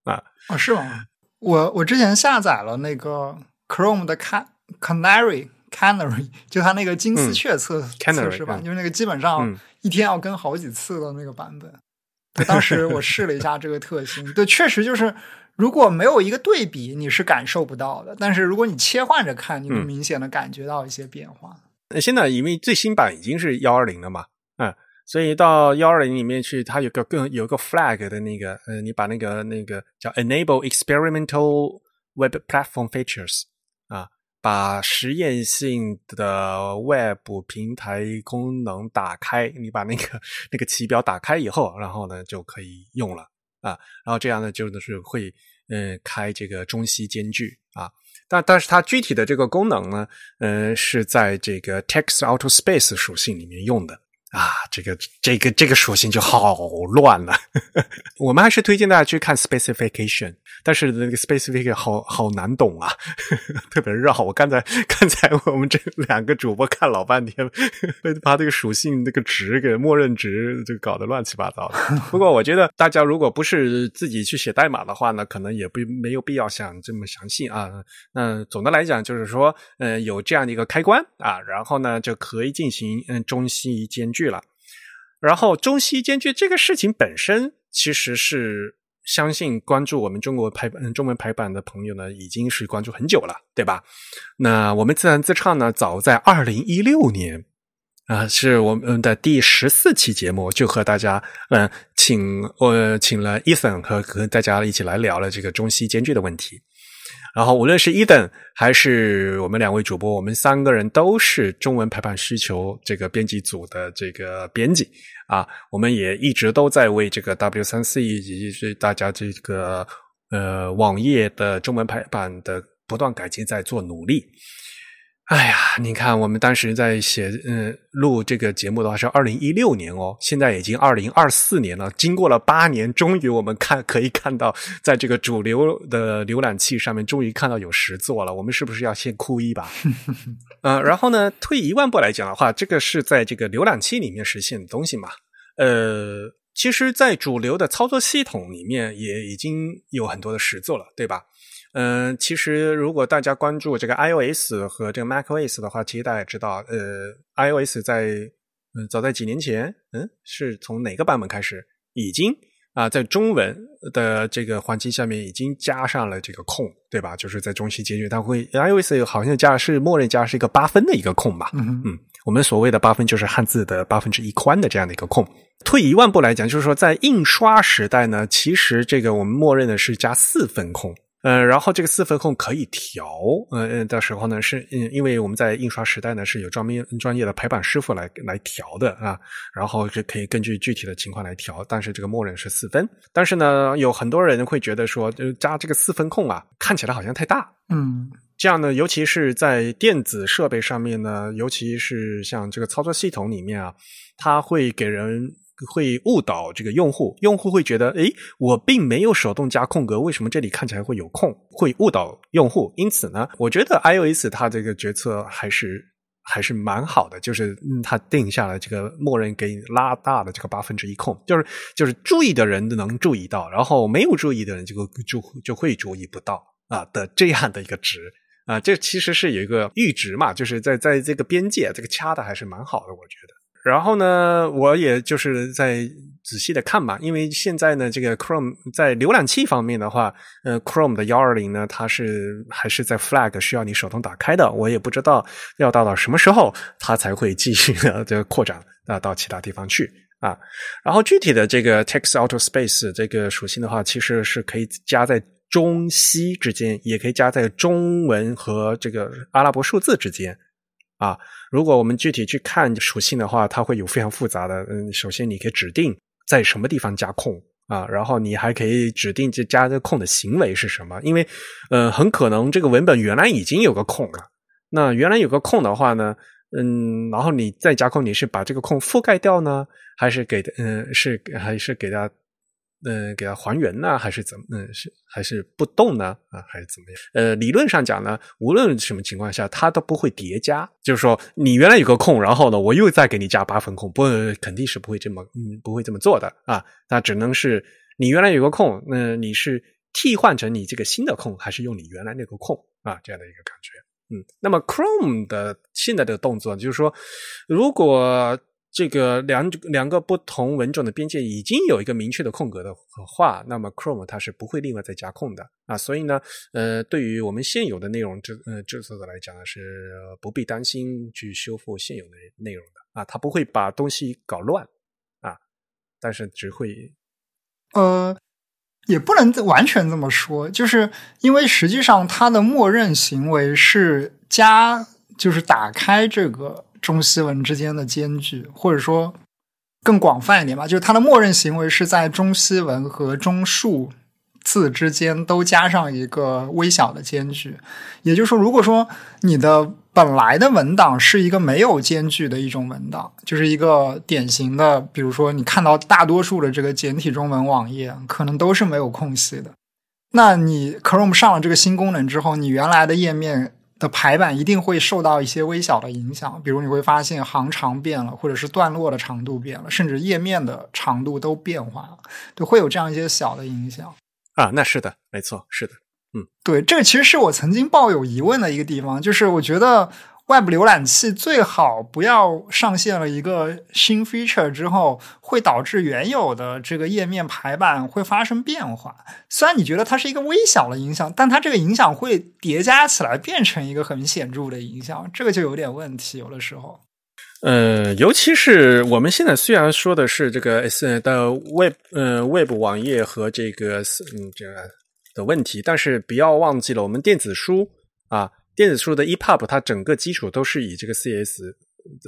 啊。哦，是吗？我我之前下载了那个 Chrome 的 Can Canary Canary，就它那个金丝雀测测试版，就是那个基本上一天要更好几次的那个版本。<laughs> 当时我试了一下这个特性，对，确实就是。如果没有一个对比，你是感受不到的。但是如果你切换着看，你能明显的感觉到一些变化。那现在因为最新版已经是幺二零了嘛，嗯，所以到幺二零里面去，它有个更有个 flag 的那个，呃，你把那个那个叫 enable experimental web platform features 啊，把实验性的 web 平台功能打开，你把那个 <laughs> 那个旗标打开以后，然后呢就可以用了啊，然后这样呢就是会。嗯，开这个中西间距啊，但但是它具体的这个功能呢，嗯，是在这个 Text Auto Space 属性里面用的啊，这个这个这个属性就好乱了。<laughs> 我们还是推荐大家去看 Specification。但是那个 specification 好好难懂啊，<laughs> 特别绕。我刚才刚才我们这两个主播看老半天，<laughs> 把这个属性那个值给默认值就搞得乱七八糟的。不过我觉得大家如果不是自己去写代码的话呢，可能也不没有必要想这么详细啊。那总的来讲就是说，呃，有这样的一个开关啊，然后呢就可以进行嗯中西间剧了。然后中西间距这个事情本身其实是。相信关注我们中国排版、中文排版的朋友呢，已经是关注很久了，对吧？那我们自然自唱呢，早在二零一六年啊，是我们的第十四期节目，就和大家嗯，请我请了伊森和和大家一起来聊了这个中西间距的问题。然后，无论是伊登还是我们两位主播，我们三个人都是中文排版需求这个编辑组的这个编辑啊，我们也一直都在为这个 W 三 C 以及是大家这个呃网页的中文排版的不断改进在做努力。哎呀，你看，我们当时在写，嗯，录这个节目的话是二零一六年哦，现在已经二零二四年了，经过了八年，终于我们看可以看到，在这个主流的浏览器上面，终于看到有实作了。我们是不是要先哭一把？嗯，<laughs> 然后呢，退一万步来讲的话，这个是在这个浏览器里面实现的东西嘛？呃，其实，在主流的操作系统里面也已经有很多的实作了，对吧？嗯，其实如果大家关注这个 iOS 和这个 macOS 的话，其实大家也知道，呃，iOS 在嗯早在几年前，嗯，是从哪个版本开始已经啊在中文的这个环境下面已经加上了这个空，对吧？就是在中期间距，它会 iOS 好像加是默认加是一个八分的一个空吧？嗯嗯，我们所谓的八分就是汉字的八分之一宽的这样的一个空。退一万步来讲，就是说在印刷时代呢，其实这个我们默认的是加四分空。呃，然后这个四分控可以调，呃，的时候呢，是嗯，因为我们在印刷时代呢是有专门专业的排版师傅来来调的啊，然后是可以根据具体的情况来调，但是这个默认是四分，但是呢，有很多人会觉得说，就加这个四分控啊，看起来好像太大，嗯，这样呢，尤其是在电子设备上面呢，尤其是像这个操作系统里面啊，它会给人。会误导这个用户，用户会觉得，诶，我并没有手动加空格，为什么这里看起来会有空？会误导用户。因此呢，我觉得 iOS 它这个决策还是还是蛮好的，就是它定下了这个默认给你拉大的这个八分之一空，就是就是注意的人能注意到，然后没有注意的人就就就会注意不到啊的这样的一个值啊，这其实是有一个阈值嘛，就是在在这个边界，这个掐的还是蛮好的，我觉得。然后呢，我也就是在仔细的看吧，因为现在呢，这个 Chrome 在浏览器方面的话，呃，Chrome 的幺二零呢，它是还是在 Flag 需要你手动打开的，我也不知道要到到什么时候它才会继续的 <laughs> 这个扩展啊到其他地方去啊。然后具体的这个 Text Auto Space 这个属性的话，其实是可以加在中西之间，也可以加在中文和这个阿拉伯数字之间。啊，如果我们具体去看属性的话，它会有非常复杂的。嗯，首先你可以指定在什么地方加空啊，然后你还可以指定这加这空的行为是什么，因为呃，很可能这个文本原来已经有个空了。那原来有个空的话呢，嗯，然后你再加空，你是把这个空覆盖掉呢，还是给的嗯是还是给它？嗯，给它还原呢，还是怎么？嗯，是还是不动呢？啊，还是怎么样？呃，理论上讲呢，无论什么情况下，它都不会叠加。就是说，你原来有个空，然后呢，我又再给你加八分空，不，肯定是不会这么，嗯，不会这么做的啊。那只能是你原来有个空，那你是替换成你这个新的空，还是用你原来那个空啊？这样的一个感觉。嗯，那么 Chrome 的现在的动作就是说，如果这个两两个不同文种的边界已经有一个明确的空格的话，那么 Chrome 它是不会另外再加空的啊。所以呢，呃，对于我们现有的内容制呃制作者来讲呢，是不必担心去修复现有的内容的啊。它不会把东西搞乱啊，但是只会呃，也不能完全这么说，就是因为实际上它的默认行为是加，就是打开这个。中西文之间的间距，或者说更广泛一点吧，就是它的默认行为是在中西文和中数字之间都加上一个微小的间距。也就是说，如果说你的本来的文档是一个没有间距的一种文档，就是一个典型的，比如说你看到大多数的这个简体中文网页，可能都是没有空隙的。那你 Chrome 上了这个新功能之后，你原来的页面。的排版一定会受到一些微小的影响，比如你会发现行长变了，或者是段落的长度变了，甚至页面的长度都变化了，对会有这样一些小的影响啊。那是的，没错，是的，嗯，对，这个其实是我曾经抱有疑问的一个地方，就是我觉得。Web 浏览器最好不要上线了一个新 feature 之后，会导致原有的这个页面排版会发生变化。虽然你觉得它是一个微小的影响，但它这个影响会叠加起来变成一个很显著的影响，这个就有点问题。有的时候，呃，尤其是我们现在虽然说的是这个 S 的 Web，呃，Web 网页和这个嗯这个的问题，但是不要忘记了我们电子书啊。电子书的 EPUB 它整个基础都是以这个 CS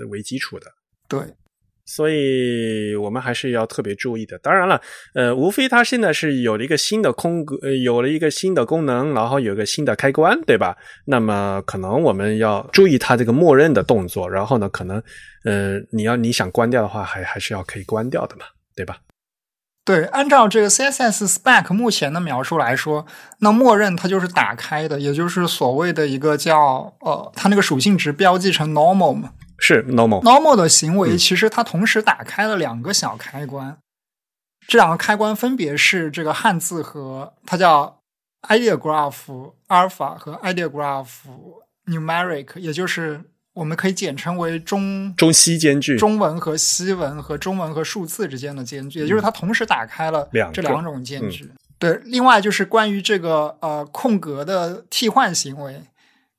为基础的，对，所以我们还是要特别注意的。当然了，呃，无非它现在是有了一个新的空格，呃，有了一个新的功能，然后有个新的开关，对吧？那么可能我们要注意它这个默认的动作，然后呢，可能呃，你要你想关掉的话，还还是要可以关掉的嘛，对吧？对，按照这个 CSS Spec 目前的描述来说，那默认它就是打开的，也就是所谓的一个叫呃，它那个属性值标记成 Normal 嘛，是 Normal。Normal 的行为其实它同时打开了两个小开关，这两个开关分别是这个汉字和它叫 Ideograph Alpha 和 Ideograph Numeric，也就是。我们可以简称为中中西间距，中文和西文和中文和数字之间的间距，也就是它同时打开了这两种间距。对，另外就是关于这个呃空格的替换行为，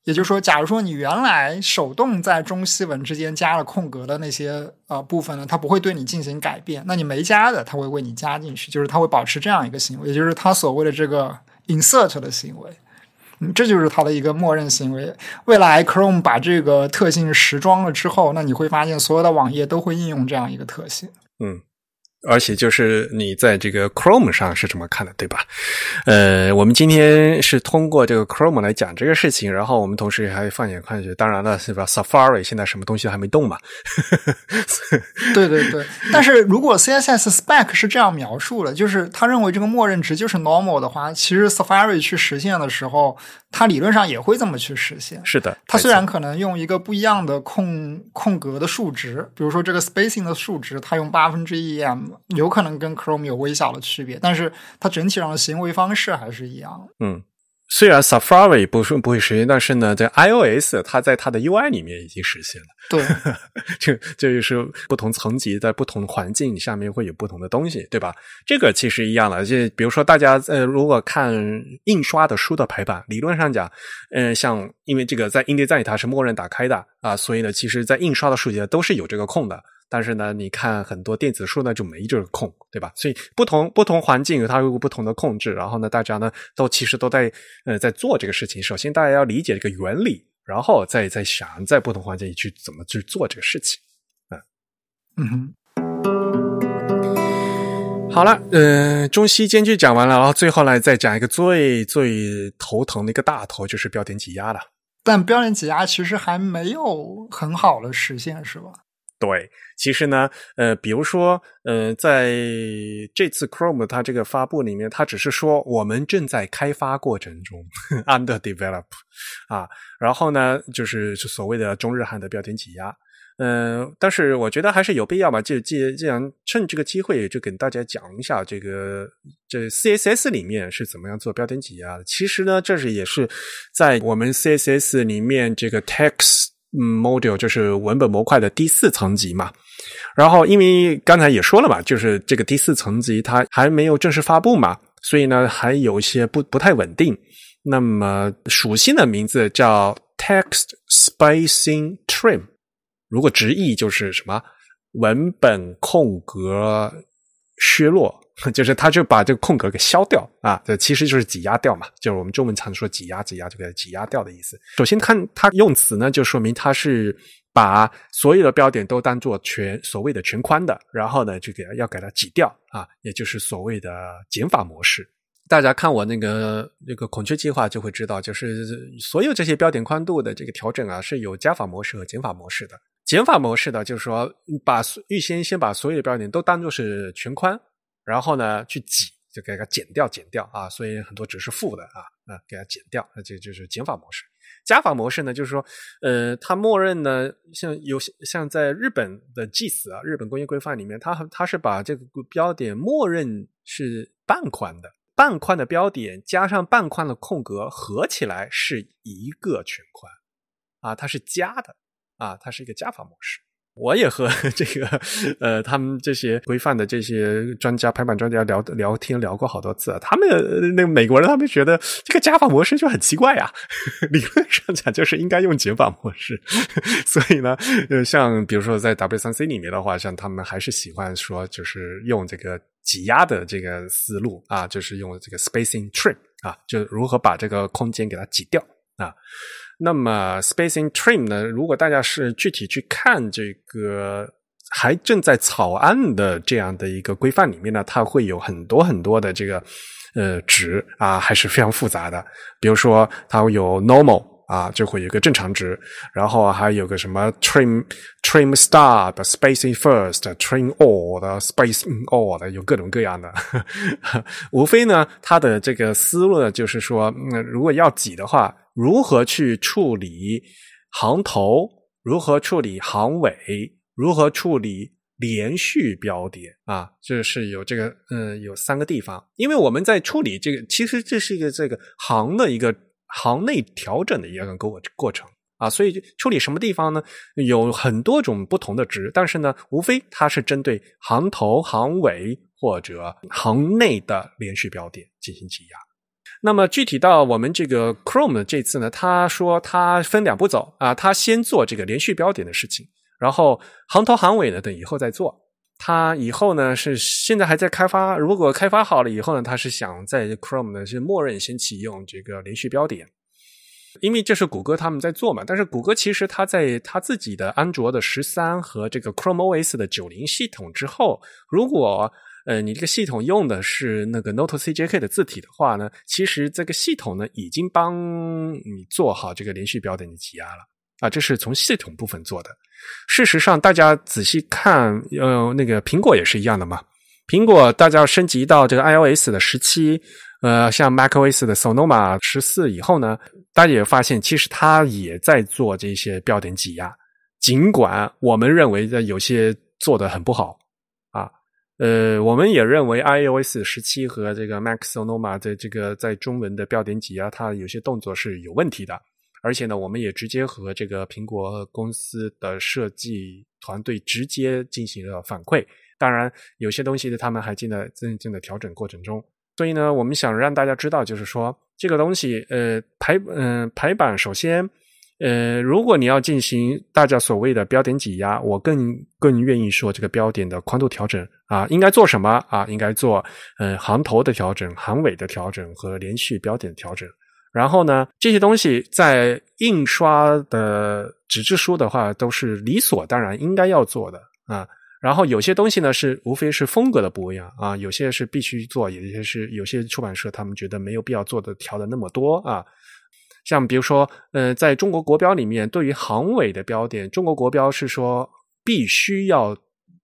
也就是说，假如说你原来手动在中西文之间加了空格的那些呃部分呢，它不会对你进行改变，那你没加的，它会为你加进去，就是它会保持这样一个行为，也就是它所谓的这个 insert 的行为。这就是它的一个默认行为。未来 Chrome 把这个特性实装了之后，那你会发现所有的网页都会应用这样一个特性。嗯。而且就是你在这个 Chrome 上是这么看的，对吧？呃，我们今天是通过这个 Chrome 来讲这个事情，然后我们同时还放眼看去，当然了，是吧？Safari 现在什么东西都还没动嘛？<laughs> 对对对。但是如果 CSS Spec 是这样描述的，就是他认为这个默认值就是 Normal 的话，其实 Safari 去实现的时候，它理论上也会这么去实现。是的，它虽然可能用一个不一样的空空格的数值，比如说这个 Spacing 的数值，它用八分之一有可能跟 Chrome 有微小的区别，但是它整体上的行为方式还是一样。嗯，虽然 Safari 不是不会实现，但是呢，在 iOS 它在它的 UI 里面已经实现了。对，<laughs> 这这就是不同层级在不同环境下面会有不同的东西，对吧？这个其实一样了。就比如说，大家呃，如果看印刷的书的排版，理论上讲，嗯，像因为这个在 InDesign 它是默认打开的啊，所以呢，其实在印刷的书籍都是有这个空的。但是呢，你看很多电子书呢就没这个空，对吧？所以不同不同环境它有不同的控制。然后呢，大家呢都其实都在呃在做这个事情。首先，大家要理解这个原理。然后再再想在不同环境里去怎么去做这个事情，嗯，好了，嗯，中西间距讲完了，然后最后来再讲一个最最头疼的一个大头，就是标点挤压了。但标点挤压其实还没有很好的实现，是吧？对，其实呢，呃，比如说，呃，在这次 Chrome 它这个发布里面，它只是说我们正在开发过程中，<laughs> under develop，啊，然后呢，就是所谓的中日韩的标点挤压，嗯，但是我觉得还是有必要嘛，就既既然趁这个机会，就跟大家讲一下这个这 CSS 里面是怎么样做标点挤压的。其实呢，这是也是在我们 CSS 里面这个 text。嗯，module 就是文本模块的第四层级嘛。然后，因为刚才也说了嘛，就是这个第四层级它还没有正式发布嘛，所以呢还有一些不不太稳定。那么属性的名字叫 text spacing trim，如果直译就是什么文本空格削弱。<laughs> 就是他就把这个空格给消掉啊，这其实就是挤压掉嘛，就是我们中文常说挤压、挤压这个挤压掉的意思。首先看它用词呢，就说明它是把所有的标点都当做全所谓的全宽的，然后呢就给要给它挤掉啊，也就是所谓的减法模式。大家看我那个那个孔雀计划就会知道，就是所有这些标点宽度的这个调整啊，是有加法模式和减法模式的。减法模式的就是说把预先先把所有的标点都当做是全宽。然后呢，去挤就给它减掉，减掉啊，所以很多值是负的啊，啊，给它减掉，那就就是减法模式。加法模式呢，就是说，呃，它默认呢，像有些像在日本的 GIS 啊，日本工业规范里面，它它是把这个标点默认是半宽的，半宽的标点加上半宽的空格合起来是一个全宽啊，它是加的啊，它是一个加法模式。我也和 <laughs> 这个呃，他们这些规范的这些专家、排版专家聊聊天聊过好多次。他们那个美国人，他们觉得这个加法模式就很奇怪呀。<laughs> 理论上讲，就是应该用减法模式。<laughs> 所以呢，呃，像比如说在 W 三 C 里面的话，像他们还是喜欢说，就是用这个挤压的这个思路啊，就是用这个 spacing trim 啊，就如何把这个空间给它挤掉啊。那么，spacing trim 呢？如果大家是具体去看这个还正在草案的这样的一个规范里面呢，它会有很多很多的这个呃值啊，还是非常复杂的。比如说，它会有 normal 啊，就会有个正常值，然后还有个什么 trim trim start spacing first trim all 的 spacing all 的，有各种各样的。<laughs> 无非呢，它的这个思路呢，就是说，如果要挤的话。如何去处理行头？如何处理行尾？如何处理连续标点？啊，这是有这个，嗯，有三个地方。因为我们在处理这个，其实这是一个这个行的一个行内调整的一个过过程啊。所以处理什么地方呢？有很多种不同的值，但是呢，无非它是针对行头、行尾或者行内的连续标点进行挤压。那么具体到我们这个 Chrome 这次呢，他说他分两步走啊，他先做这个连续标点的事情，然后行头行尾呢等以后再做。他以后呢是现在还在开发，如果开发好了以后呢，他是想在 Chrome 呢是默认先启用这个连续标点，因为这是谷歌他们在做嘛。但是谷歌其实它在它自己的安卓的十三和这个 Chrome OS 的九零系统之后，如果呃，你这个系统用的是那个 Note CJK 的字体的话呢，其实这个系统呢已经帮你做好这个连续标点的挤压了啊，这是从系统部分做的。事实上，大家仔细看，呃，那个苹果也是一样的嘛。苹果大家升级到这个 iOS 的十七，呃，像 macOS 的 Sonoma 十四以后呢，大家也发现，其实它也在做这些标点挤压，尽管我们认为的有些做的很不好啊。呃，我们也认为 iOS 十七和这个 Mac Sonoma 的这个在中文的标点挤压，它有些动作是有问题的。而且呢，我们也直接和这个苹果公司的设计团队直接进行了反馈。当然，有些东西呢，他们还正在正正的调整过程中。所以呢，我们想让大家知道，就是说这个东西，呃，排嗯排版，首先。呃，如果你要进行大家所谓的标点挤压，我更更愿意说这个标点的宽度调整啊，应该做什么啊？应该做呃行头的调整、行尾的调整和连续标点调整。然后呢，这些东西在印刷的纸质书的话，都是理所当然应该要做的啊。然后有些东西呢，是无非是风格的不一样啊，有些是必须做，有些是有些出版社他们觉得没有必要做的调的那么多啊。像比如说，呃，在中国国标里面，对于行尾的标点，中国国标是说必须要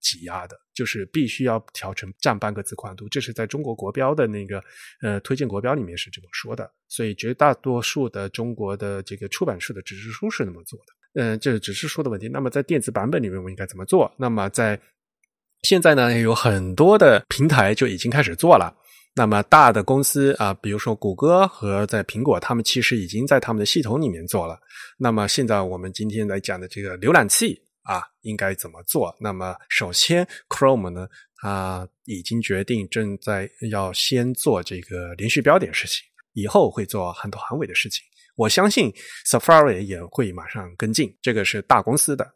挤压的，就是必须要调成占半个字宽度，这是在中国国标的那个呃推荐国标里面是这么说的。所以绝大多数的中国的这个出版社的纸质书是那么做的。嗯，这是纸质书的问题。那么在电子版本里面，我们应该怎么做？那么在现在呢，有很多的平台就已经开始做了。那么大的公司啊，比如说谷歌和在苹果，他们其实已经在他们的系统里面做了。那么现在我们今天来讲的这个浏览器啊，应该怎么做？那么首先，Chrome 呢，它已经决定正在要先做这个连续标点事情，以后会做很多行尾的事情。我相信 Safari 也会马上跟进，这个是大公司的。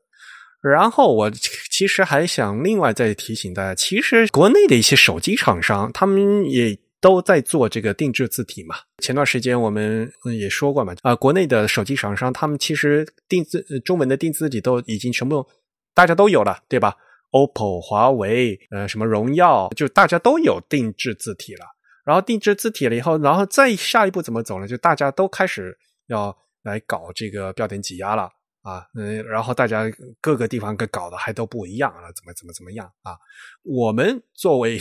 然后我其实还想另外再提醒大家，其实国内的一些手机厂商，他们也都在做这个定制字体嘛。前段时间我们也说过嘛，啊，国内的手机厂商他们其实定字中文的定字体都已经全部大家都有了，对吧？OPPO、华为，呃，什么荣耀，就大家都有定制字体了。然后定制字体了以后，然后再下一步怎么走呢？就大家都开始要来搞这个标点挤压了。啊，嗯，然后大家各个地方跟搞的还都不一样啊，怎么怎么怎么样啊？我们作为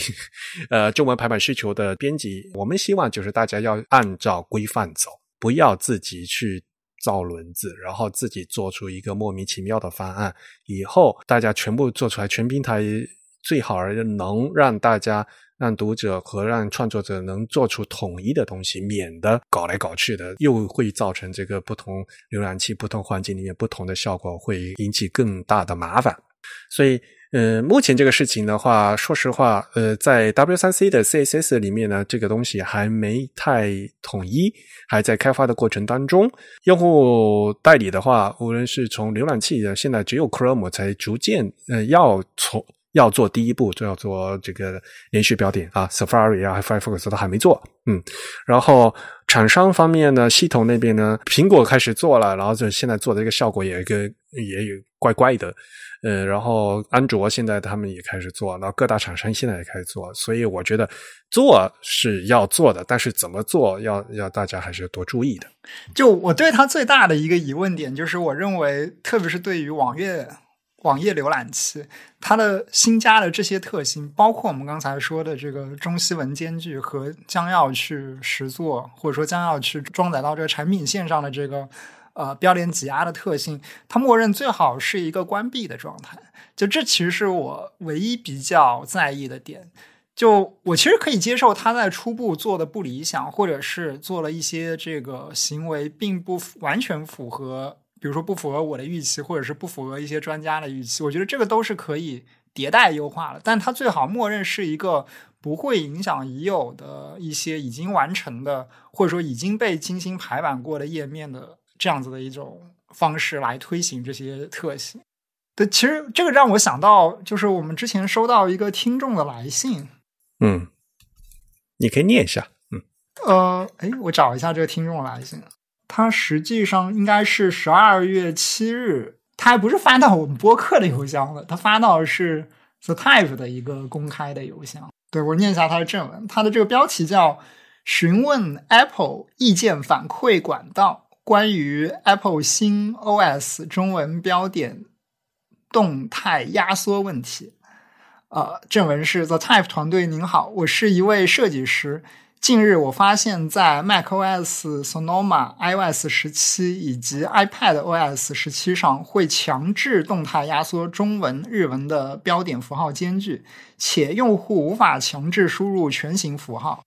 呃中文排版需求的编辑，我们希望就是大家要按照规范走，不要自己去造轮子，然后自己做出一个莫名其妙的方案。以后大家全部做出来，全平台最好能让大家。让读者和让创作者能做出统一的东西，免得搞来搞去的，又会造成这个不同浏览器、不同环境里面不同的效果，会引起更大的麻烦。所以，呃，目前这个事情的话，说实话，呃，在 W3C 的 CSS 里面呢，这个东西还没太统一，还在开发的过程当中。用户代理的话，无论是从浏览器的，现在只有 Chrome 才逐渐呃要从。要做第一步，就要做这个连续标点啊，Safari 啊，Firefox 都还没做，嗯，然后厂商方面呢，系统那边呢，苹果开始做了，然后就现在做的这个效果也个也有怪怪的，呃，然后安卓现在他们也开始做，然后各大厂商现在也开始做，所以我觉得做是要做的，但是怎么做，要要大家还是多注意的。就我对它最大的一个疑问点，就是我认为，特别是对于网页。网页浏览器，它的新加的这些特性，包括我们刚才说的这个中西文间距和将要去实做，或者说将要去装载到这个产品线上的这个呃标点挤压的特性，它默认最好是一个关闭的状态。就这其实是我唯一比较在意的点。就我其实可以接受它在初步做的不理想，或者是做了一些这个行为并不完全符合。比如说不符合我的预期，或者是不符合一些专家的预期，我觉得这个都是可以迭代优化的。但它最好默认是一个不会影响已有的一些已经完成的，或者说已经被精心排版过的页面的这样子的一种方式来推行这些特性。对，其实这个让我想到，就是我们之前收到一个听众的来信。嗯，你可以念一下。嗯，呃，哎，我找一下这个听众来信。他实际上应该是十二月七日，他还不是发到我们播客的邮箱了，他发到的是 The Type 的一个公开的邮箱。对我念一下他的正文，他的这个标题叫“询问 Apple 意见反馈管道：关于 Apple 新 OS 中文标点动态压缩问题”。呃，正文是 The Type 团队您好，我是一位设计师。近日我发现，在 macOS Sonoma iOS 十七以及 iPad OS 十七上，会强制动态压缩中文、日文的标点符号间距，且用户无法强制输入全形符号。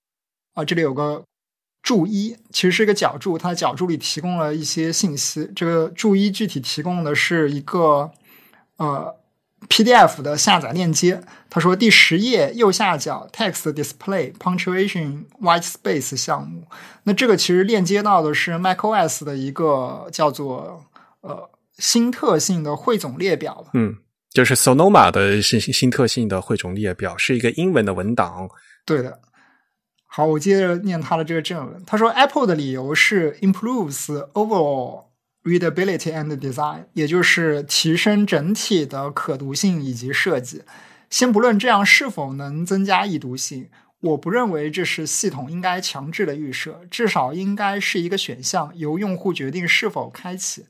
啊，这里有个注一，其实是一个脚注，它脚注里提供了一些信息。这个注一具体提供的是一个呃。PDF 的下载链接，他说第十页右下角 Text Display Punctuation White Space 项目。那这个其实链接到的是 macOS 的一个叫做呃新特性的汇总列表嗯，就是 Sonoma 的新新特性的汇总列表，是一个英文的文档。对的。好，我接着念他的这个正文。他说 Apple 的理由是 improves overall。Readability and design，也就是提升整体的可读性以及设计。先不论这样是否能增加易读性，我不认为这是系统应该强制的预设，至少应该是一个选项，由用户决定是否开启。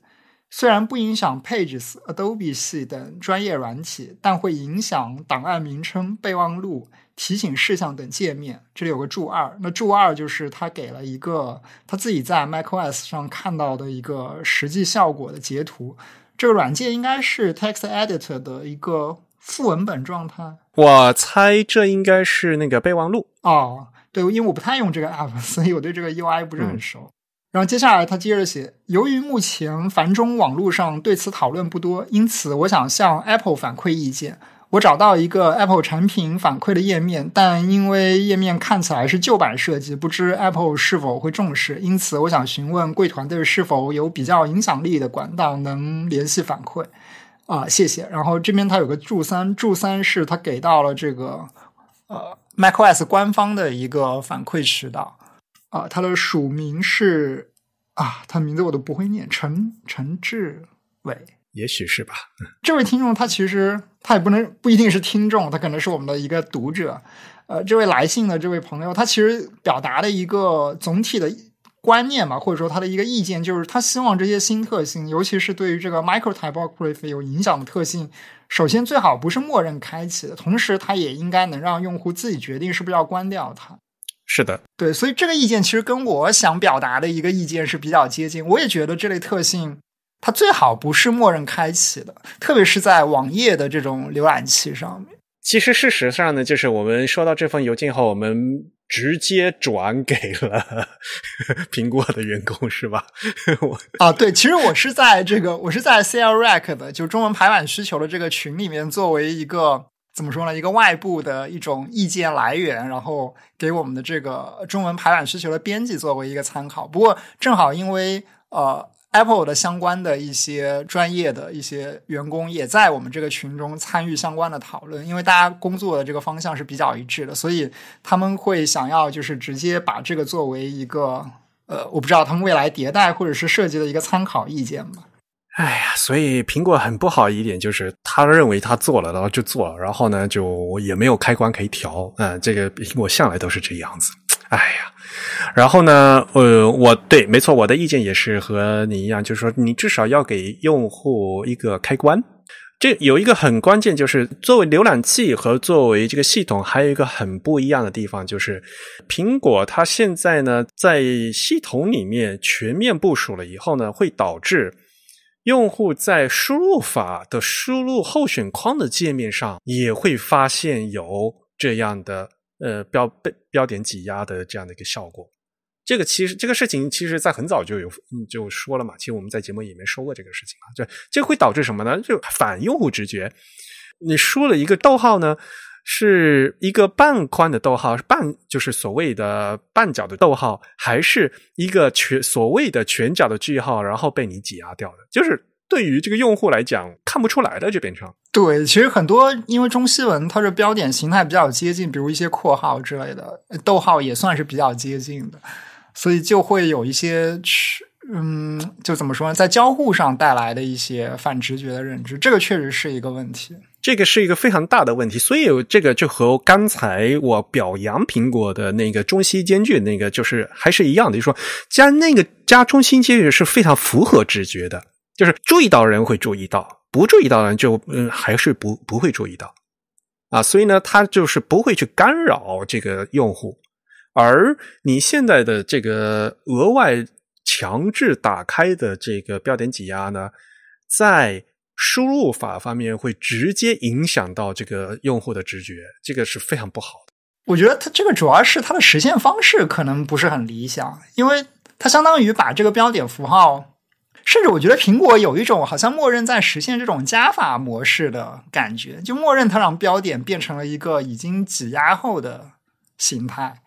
虽然不影响 Pages、Adobe 系等专业软体，但会影响档案名称、备忘录。提醒事项等界面，这里有个注二。那注二就是他给了一个他自己在 macOS 上看到的一个实际效果的截图。这个软件应该是 Text Editor 的一个副文本状态。我猜这应该是那个备忘录。哦，对，因为我不太用这个 app，<laughs> 所以我对这个 UI 不是很熟。然后接下来他接着写：由于目前繁中网络上对此讨论不多，因此我想向 Apple 反馈意见。我找到一个 Apple 产品反馈的页面，但因为页面看起来是旧版设计，不知 Apple 是否会重视。因此，我想询问贵团队是否有比较影响力的管道能联系反馈。啊，谢谢。然后这边他有个注三，注三是他给到了这个呃 macOS 官方的一个反馈渠道。啊，他的署名是啊，他名字我都不会念，陈陈志伟。也许是吧。<laughs> 这位听众他其实他也不能不一定是听众，他可能是我们的一个读者。呃，这位来信的这位朋友，他其实表达的一个总体的观念嘛，或者说他的一个意见，就是他希望这些新特性，尤其是对于这个 micro typography 有影响的特性，首先最好不是默认开启的，同时它也应该能让用户自己决定是不是要关掉它。是的，对，所以这个意见其实跟我想表达的一个意见是比较接近。我也觉得这类特性。它最好不是默认开启的，特别是在网页的这种浏览器上面。其实事实上呢，就是我们收到这封邮件后，我们直接转给了 <laughs> 苹果的员工，是吧？我 <laughs> 啊，对，其实我是在这个，我是在 CL Rack 的，就中文排版需求的这个群里面，作为一个怎么说呢，一个外部的一种意见来源，然后给我们的这个中文排版需求的编辑作为一个参考。不过正好因为呃。Apple 的相关的一些专业的一些员工也在我们这个群中参与相关的讨论，因为大家工作的这个方向是比较一致的，所以他们会想要就是直接把这个作为一个呃，我不知道他们未来迭代或者是设计的一个参考意见吧。哎呀，所以苹果很不好一点就是他认为他做了，然后就做了，然后呢就也没有开关可以调，嗯，这个苹果向来都是这样子。哎呀。然后呢，呃，我对，没错，我的意见也是和你一样，就是说，你至少要给用户一个开关。这有一个很关键，就是作为浏览器和作为这个系统，还有一个很不一样的地方，就是苹果它现在呢，在系统里面全面部署了以后呢，会导致用户在输入法的输入候选框的界面上，也会发现有这样的。呃，标被标点挤压的这样的一个效果，这个其实这个事情，其实在很早就有就说了嘛。其实我们在节目里面说过这个事情嘛。这这会导致什么呢？就反用户直觉，你输了一个逗号呢，是一个半宽的逗号，是半就是所谓的半角的逗号，还是一个全所谓的全角的句号，然后被你挤压掉的，就是。对于这个用户来讲，看不出来的就变成对。其实很多因为中西文它的标点形态比较接近，比如一些括号之类的，逗号也算是比较接近的，所以就会有一些去嗯，就怎么说呢，在交互上带来的一些反直觉的认知，这个确实是一个问题。这个是一个非常大的问题，所以这个就和刚才我表扬苹果的那个中西间距那个就是还是一样的，就是说加那个加中西间距是非常符合直觉的。就是注意到人会注意到，不注意到人就嗯还是不不会注意到，啊，所以呢，他就是不会去干扰这个用户，而你现在的这个额外强制打开的这个标点挤压呢，在输入法方面会直接影响到这个用户的直觉，这个是非常不好的。我觉得它这个主要是它的实现方式可能不是很理想，因为它相当于把这个标点符号。甚至我觉得苹果有一种好像默认在实现这种加法模式的感觉，就默认它让标点变成了一个已经挤压后的形态。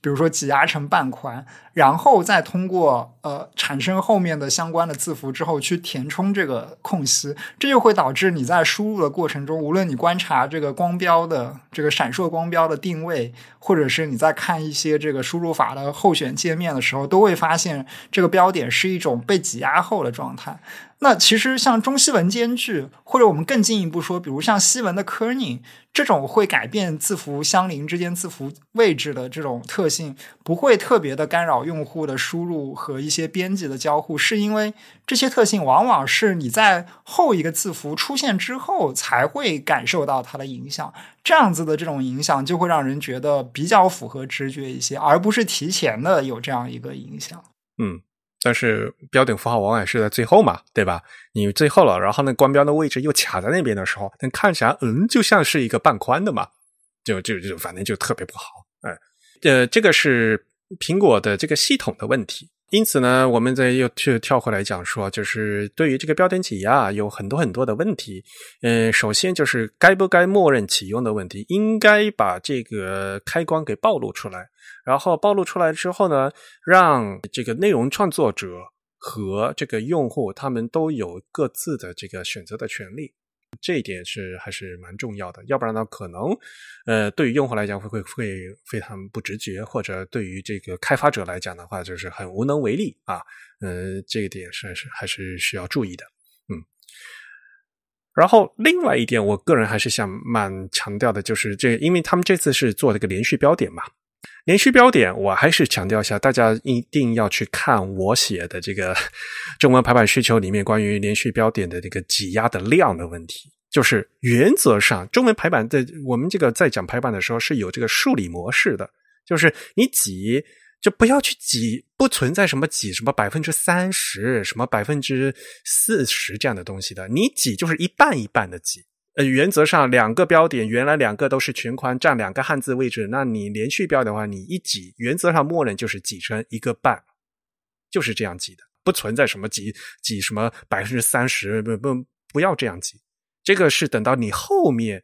比如说挤压成半宽，然后再通过呃产生后面的相关的字符之后去填充这个空隙，这就会导致你在输入的过程中，无论你观察这个光标的这个闪烁光标的定位，或者是你在看一些这个输入法的候选界面的时候，都会发现这个标点是一种被挤压后的状态。那其实像中西文间距，或者我们更进一步说，比如像西文的 kerning 这种会改变字符相邻之间字符位置的这种特性，不会特别的干扰用户的输入和一些编辑的交互，是因为这些特性往往是你在后一个字符出现之后才会感受到它的影响。这样子的这种影响就会让人觉得比较符合直觉一些，而不是提前的有这样一个影响。嗯。但是标点符号往往是在最后嘛，对吧？你最后了，然后呢，光标的位置又卡在那边的时候，那看起来嗯，就像是一个半宽的嘛，就就就反正就特别不好。哎，呃，这个是苹果的这个系统的问题。因此呢，我们再又去跳回来讲说，就是对于这个标点挤压有很多很多的问题。嗯，首先就是该不该默认启用的问题，应该把这个开关给暴露出来。然后暴露出来之后呢，让这个内容创作者和这个用户他们都有各自的这个选择的权利，这一点是还是蛮重要的。要不然呢，可能呃，对于用户来讲会会会非常不直觉，或者对于这个开发者来讲的话，就是很无能为力啊。呃，这一点是是还是需要注意的。嗯，然后另外一点，我个人还是想蛮强调的，就是这，因为他们这次是做这个连续标点嘛。连续标点，我还是强调一下，大家一定要去看我写的这个中文排版需求里面关于连续标点的这个挤压的量的问题。就是原则上，中文排版的我们这个在讲排版的时候是有这个数理模式的，就是你挤就不要去挤，不存在什么挤什么百分之三十、什么百分之四十这样的东西的，你挤就是一半一半的挤。呃，原则上两个标点原来两个都是全宽，占两个汉字位置。那你连续标的话，你一挤，原则上默认就是挤成一个半，就是这样挤的，不存在什么挤挤什么百分之三十，不不不要这样挤。这个是等到你后面，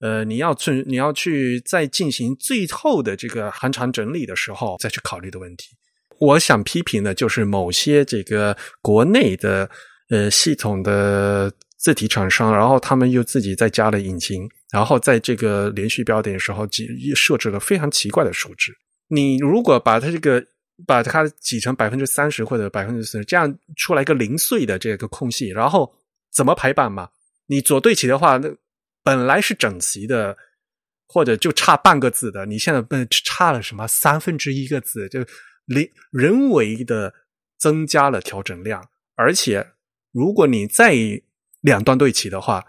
呃，你要去你要去再进行最后的这个行长整理的时候再去考虑的问题。我想批评的就是某些这个国内的呃系统的。字体厂商，然后他们又自己再加了引擎，然后在这个连续标点的时候，挤设置了非常奇怪的数值。你如果把它这个把它挤成百分之三十或者百分之四十，这样出来一个零碎的这个空隙，然后怎么排版嘛？你左对齐的话，那本来是整齐的，或者就差半个字的，你现在差了什么三分之一个字，就人人为的增加了调整量，而且如果你再两段对齐的话，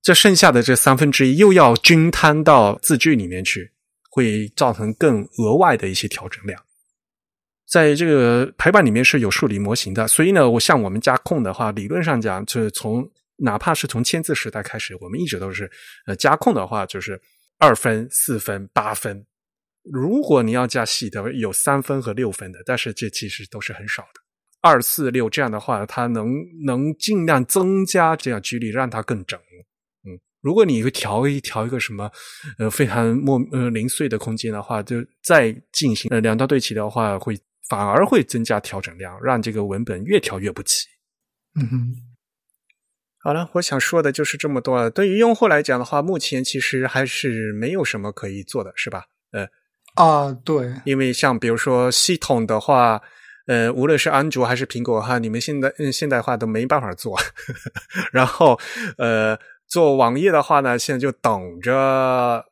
这剩下的这三分之一又要均摊到字句里面去，会造成更额外的一些调整量。在这个排版里面是有数理模型的，所以呢，我像我们加控的话，理论上讲，就是从哪怕是从签字时代开始，我们一直都是呃加控的话，就是二分、四分、八分。如果你要加细的，有三分和六分的，但是这其实都是很少的。二四六这样的话，它能能尽量增加这样距离，让它更整。嗯，如果你调一调一个什么呃非常莫呃零碎的空间的话，就再进行呃两道对齐的话，会反而会增加调整量，让这个文本越调越不齐。嗯哼，好了，我想说的就是这么多。对于用户来讲的话，目前其实还是没有什么可以做的，是吧？呃啊，对，因为像比如说系统的话。呃，无论是安卓还是苹果哈，你们现在现代化都没办法做。<laughs> 然后，呃，做网页的话呢，现在就等着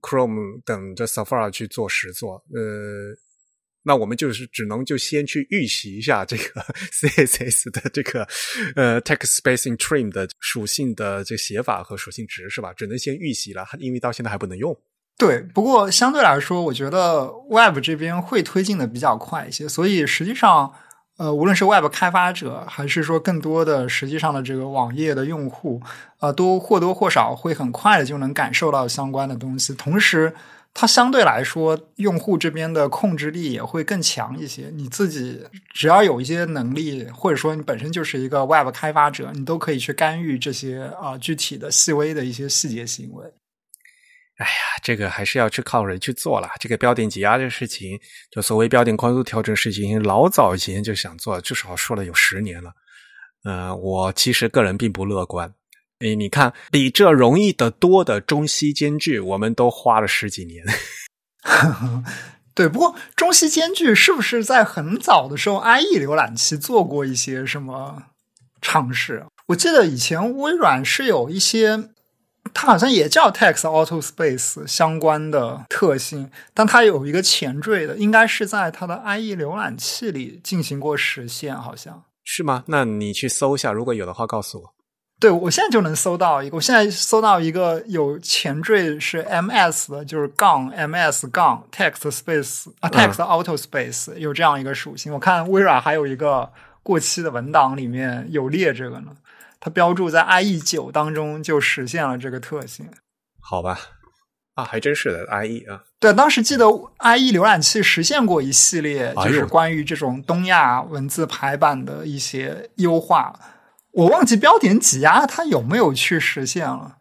Chrome、等着 Safari 去做实做。呃，那我们就是只能就先去预习一下这个 <laughs> CSS 的这个呃 Text Spacing Trim 的属性的这写法和属性值是吧？只能先预习了，因为到现在还不能用。对，不过相对来说，我觉得 Web 这边会推进的比较快一些，所以实际上，呃，无论是 Web 开发者，还是说更多的实际上的这个网页的用户，呃，都或多或少会很快的就能感受到相关的东西。同时，它相对来说，用户这边的控制力也会更强一些。你自己只要有一些能力，或者说你本身就是一个 Web 开发者，你都可以去干预这些啊具体的细微的一些细节行为。哎呀，这个还是要去靠人去做了。这个标点挤压这个事情，就所谓标点宽度调整事情，老早以前就想做，至少说了有十年了。呃，我其实个人并不乐观。哎，你看，比这容易得多的中西间距，我们都花了十几年。<laughs> 对，不过中西间距是不是在很早的时候，IE 浏览器做过一些什么尝试？我记得以前微软是有一些。它好像也叫 Text Auto Space 相关的特性，但它有一个前缀的，应该是在它的 IE 浏览器里进行过实现，好像是吗？那你去搜一下，如果有的话告诉我。对，我现在就能搜到一个，我现在搜到一个有前缀是 MS 的，就是杠 MS 杠 Text Space 啊，Text Auto Space 有这样一个属性。我看微软还有一个过期的文档里面有列这个呢。它标注在 IE 九当中就实现了这个特性，好吧？啊，还真是的，IE 啊，对，当时记得 IE 浏览器实现过一系列，就是关于这种东亚文字排版的一些优化。我忘记标点挤压它有没有去实现了。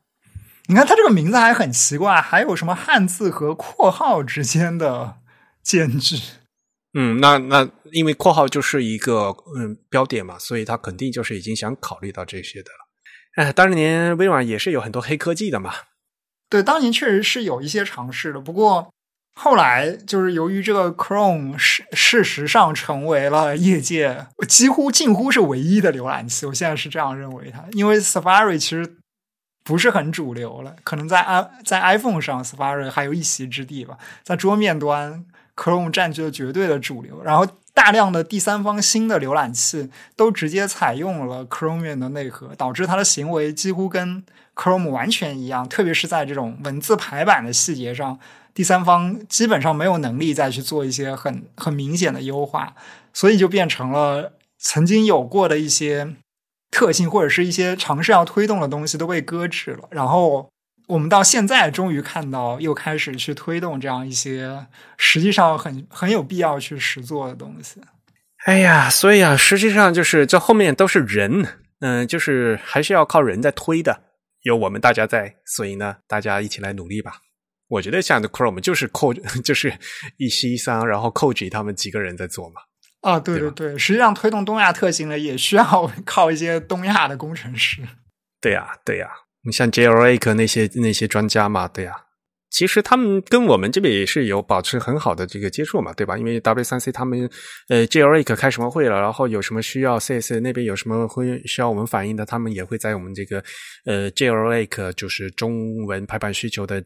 你看它这个名字还很奇怪，还有什么汉字和括号之间的间距？嗯，那那因为括号就是一个嗯标点嘛，所以他肯定就是已经想考虑到这些的了。哎，当年微软也是有很多黑科技的嘛。对，当年确实是有一些尝试的，不过后来就是由于这个 Chrome 事事实上成为了业界几乎近乎是唯一的浏览器，我现在是这样认为它，因为 Safari 其实不是很主流了，可能在 i 在 iPhone 上 Safari 还有一席之地吧，在桌面端。Chrome 占据了绝对的主流，然后大量的第三方新的浏览器都直接采用了 Chromium 的内核，导致它的行为几乎跟 Chrome 完全一样。特别是在这种文字排版的细节上，第三方基本上没有能力再去做一些很很明显的优化，所以就变成了曾经有过的一些特性或者是一些尝试要推动的东西都被搁置了，然后。我们到现在终于看到，又开始去推动这样一些实际上很很有必要去实做的东西。哎呀，所以啊，实际上就是这后面都是人，嗯，就是还是要靠人在推的，有我们大家在，所以呢，大家一起来努力吧。我觉得像 Chrome 就是扣，<laughs> 就是一西三，然后 Koji 他们几个人在做嘛。啊，对对对，实际上推动东亚特性呢，也需要 <laughs> 靠一些东亚的工程师。对呀，对呀。你你像 JLA 那些那些专家嘛，对呀，其实他们跟我们这边也是有保持很好的这个接触嘛，对吧？因为 W3C 他们呃 JLA 开什么会了，然后有什么需要 CS 那边有什么会需要我们反映的，他们也会在我们这个呃 JLA 就是中文排版需求的，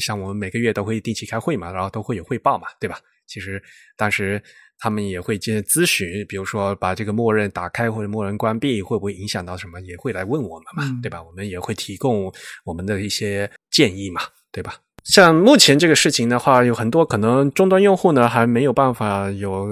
像我们每个月都会定期开会嘛，然后都会有汇报嘛，对吧？其实当时。他们也会进行咨询，比如说把这个默认打开或者默认关闭，会不会影响到什么？也会来问我们嘛，对吧？我们也会提供我们的一些建议嘛，对吧？像目前这个事情的话，有很多可能终端用户呢还没有办法有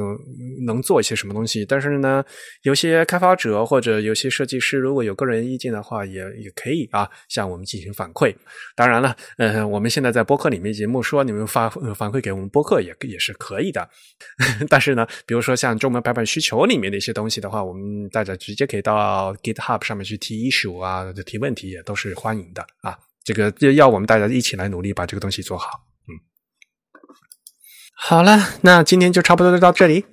能做一些什么东西，但是呢，有些开发者或者有些设计师如果有个人意见的话，也也可以啊向我们进行反馈。当然了，嗯，我们现在在播客里面节目说你们发反馈给我们播客也也是可以的。<laughs> 但是呢，比如说像中文排版需求里面的一些东西的话，我们大家直接可以到 GitHub 上面去提 issue 啊，提问题也都是欢迎的啊。这个要要我们大家一起来努力把这个东西做好。嗯，好了，那今天就差不多就到这里。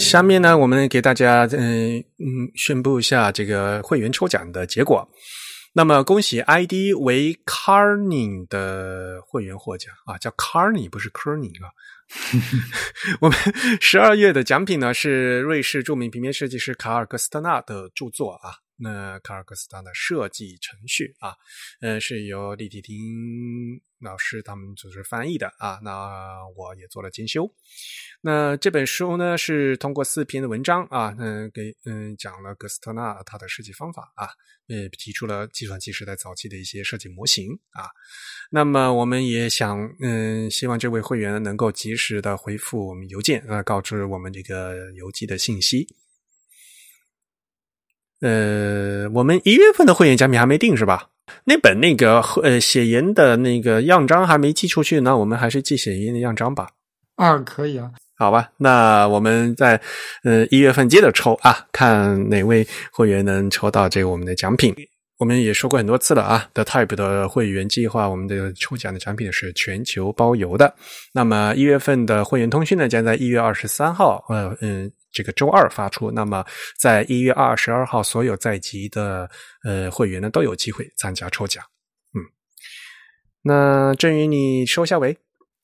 下面呢，我们给大家嗯嗯宣布一下这个会员抽奖的结果。那么，恭喜 ID 为 Carning 的会员获奖啊，叫 Carning 不是 Carning 啊。<laughs> 我们十二月的奖品呢是瑞士著名平面设计师卡尔格斯特纳的著作啊。那卡尔格斯坦的设计程序啊，呃，是由立体厅老师他们组织翻译的啊，那我也做了精修。那这本书呢是通过四篇的文章啊，嗯，给嗯讲了格斯特纳他的设计方法啊，也提出了计算机时代早期的一些设计模型啊。那么我们也想嗯，希望这位会员能够及时的回复我们邮件啊，告知我们这个邮寄的信息。呃，我们一月份的会员奖品还没定是吧？那本那个呃写研的那个样章还没寄出去，那我们还是寄写研的样章吧。啊，可以啊，好吧，那我们在呃一月份接着抽啊，看哪位会员能抽到这个我们的奖品。我们也说过很多次了啊，The Type 的会员计划，我们的抽奖的产品是全球包邮的。那么一月份的会员通讯呢，将在一月二十三号，呃嗯。这个周二发出，那么在一月二十二号，所有在籍的呃会员呢都有机会参加抽奖。嗯，那振宇，你收下尾。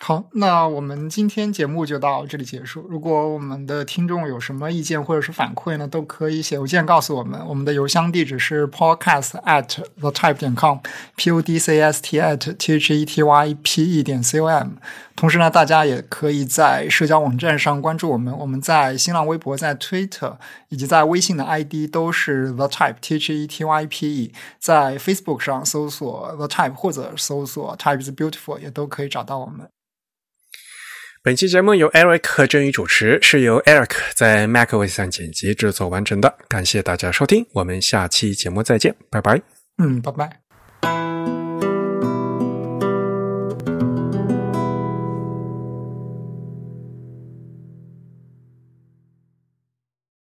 好，那我们今天节目就到这里结束。如果我们的听众有什么意见或者是反馈呢，都可以写邮件告诉我们。我们的邮箱地址是 podcast at the type 点 com，p o d c s t at t h e t y p e 点 c o m。同时呢，大家也可以在社交网站上关注我们。我们在新浪微博、在 Twitter 以及在微信的 ID 都是 the type t h e t y p e。在 Facebook 上搜索 the type 或者搜索 type is beautiful，也都可以找到我们。本期节目由 Eric 和振宇主持，是由 Eric 在 MacOS 上剪辑制作完成的。感谢大家收听，我们下期节目再见，拜拜。嗯，拜拜。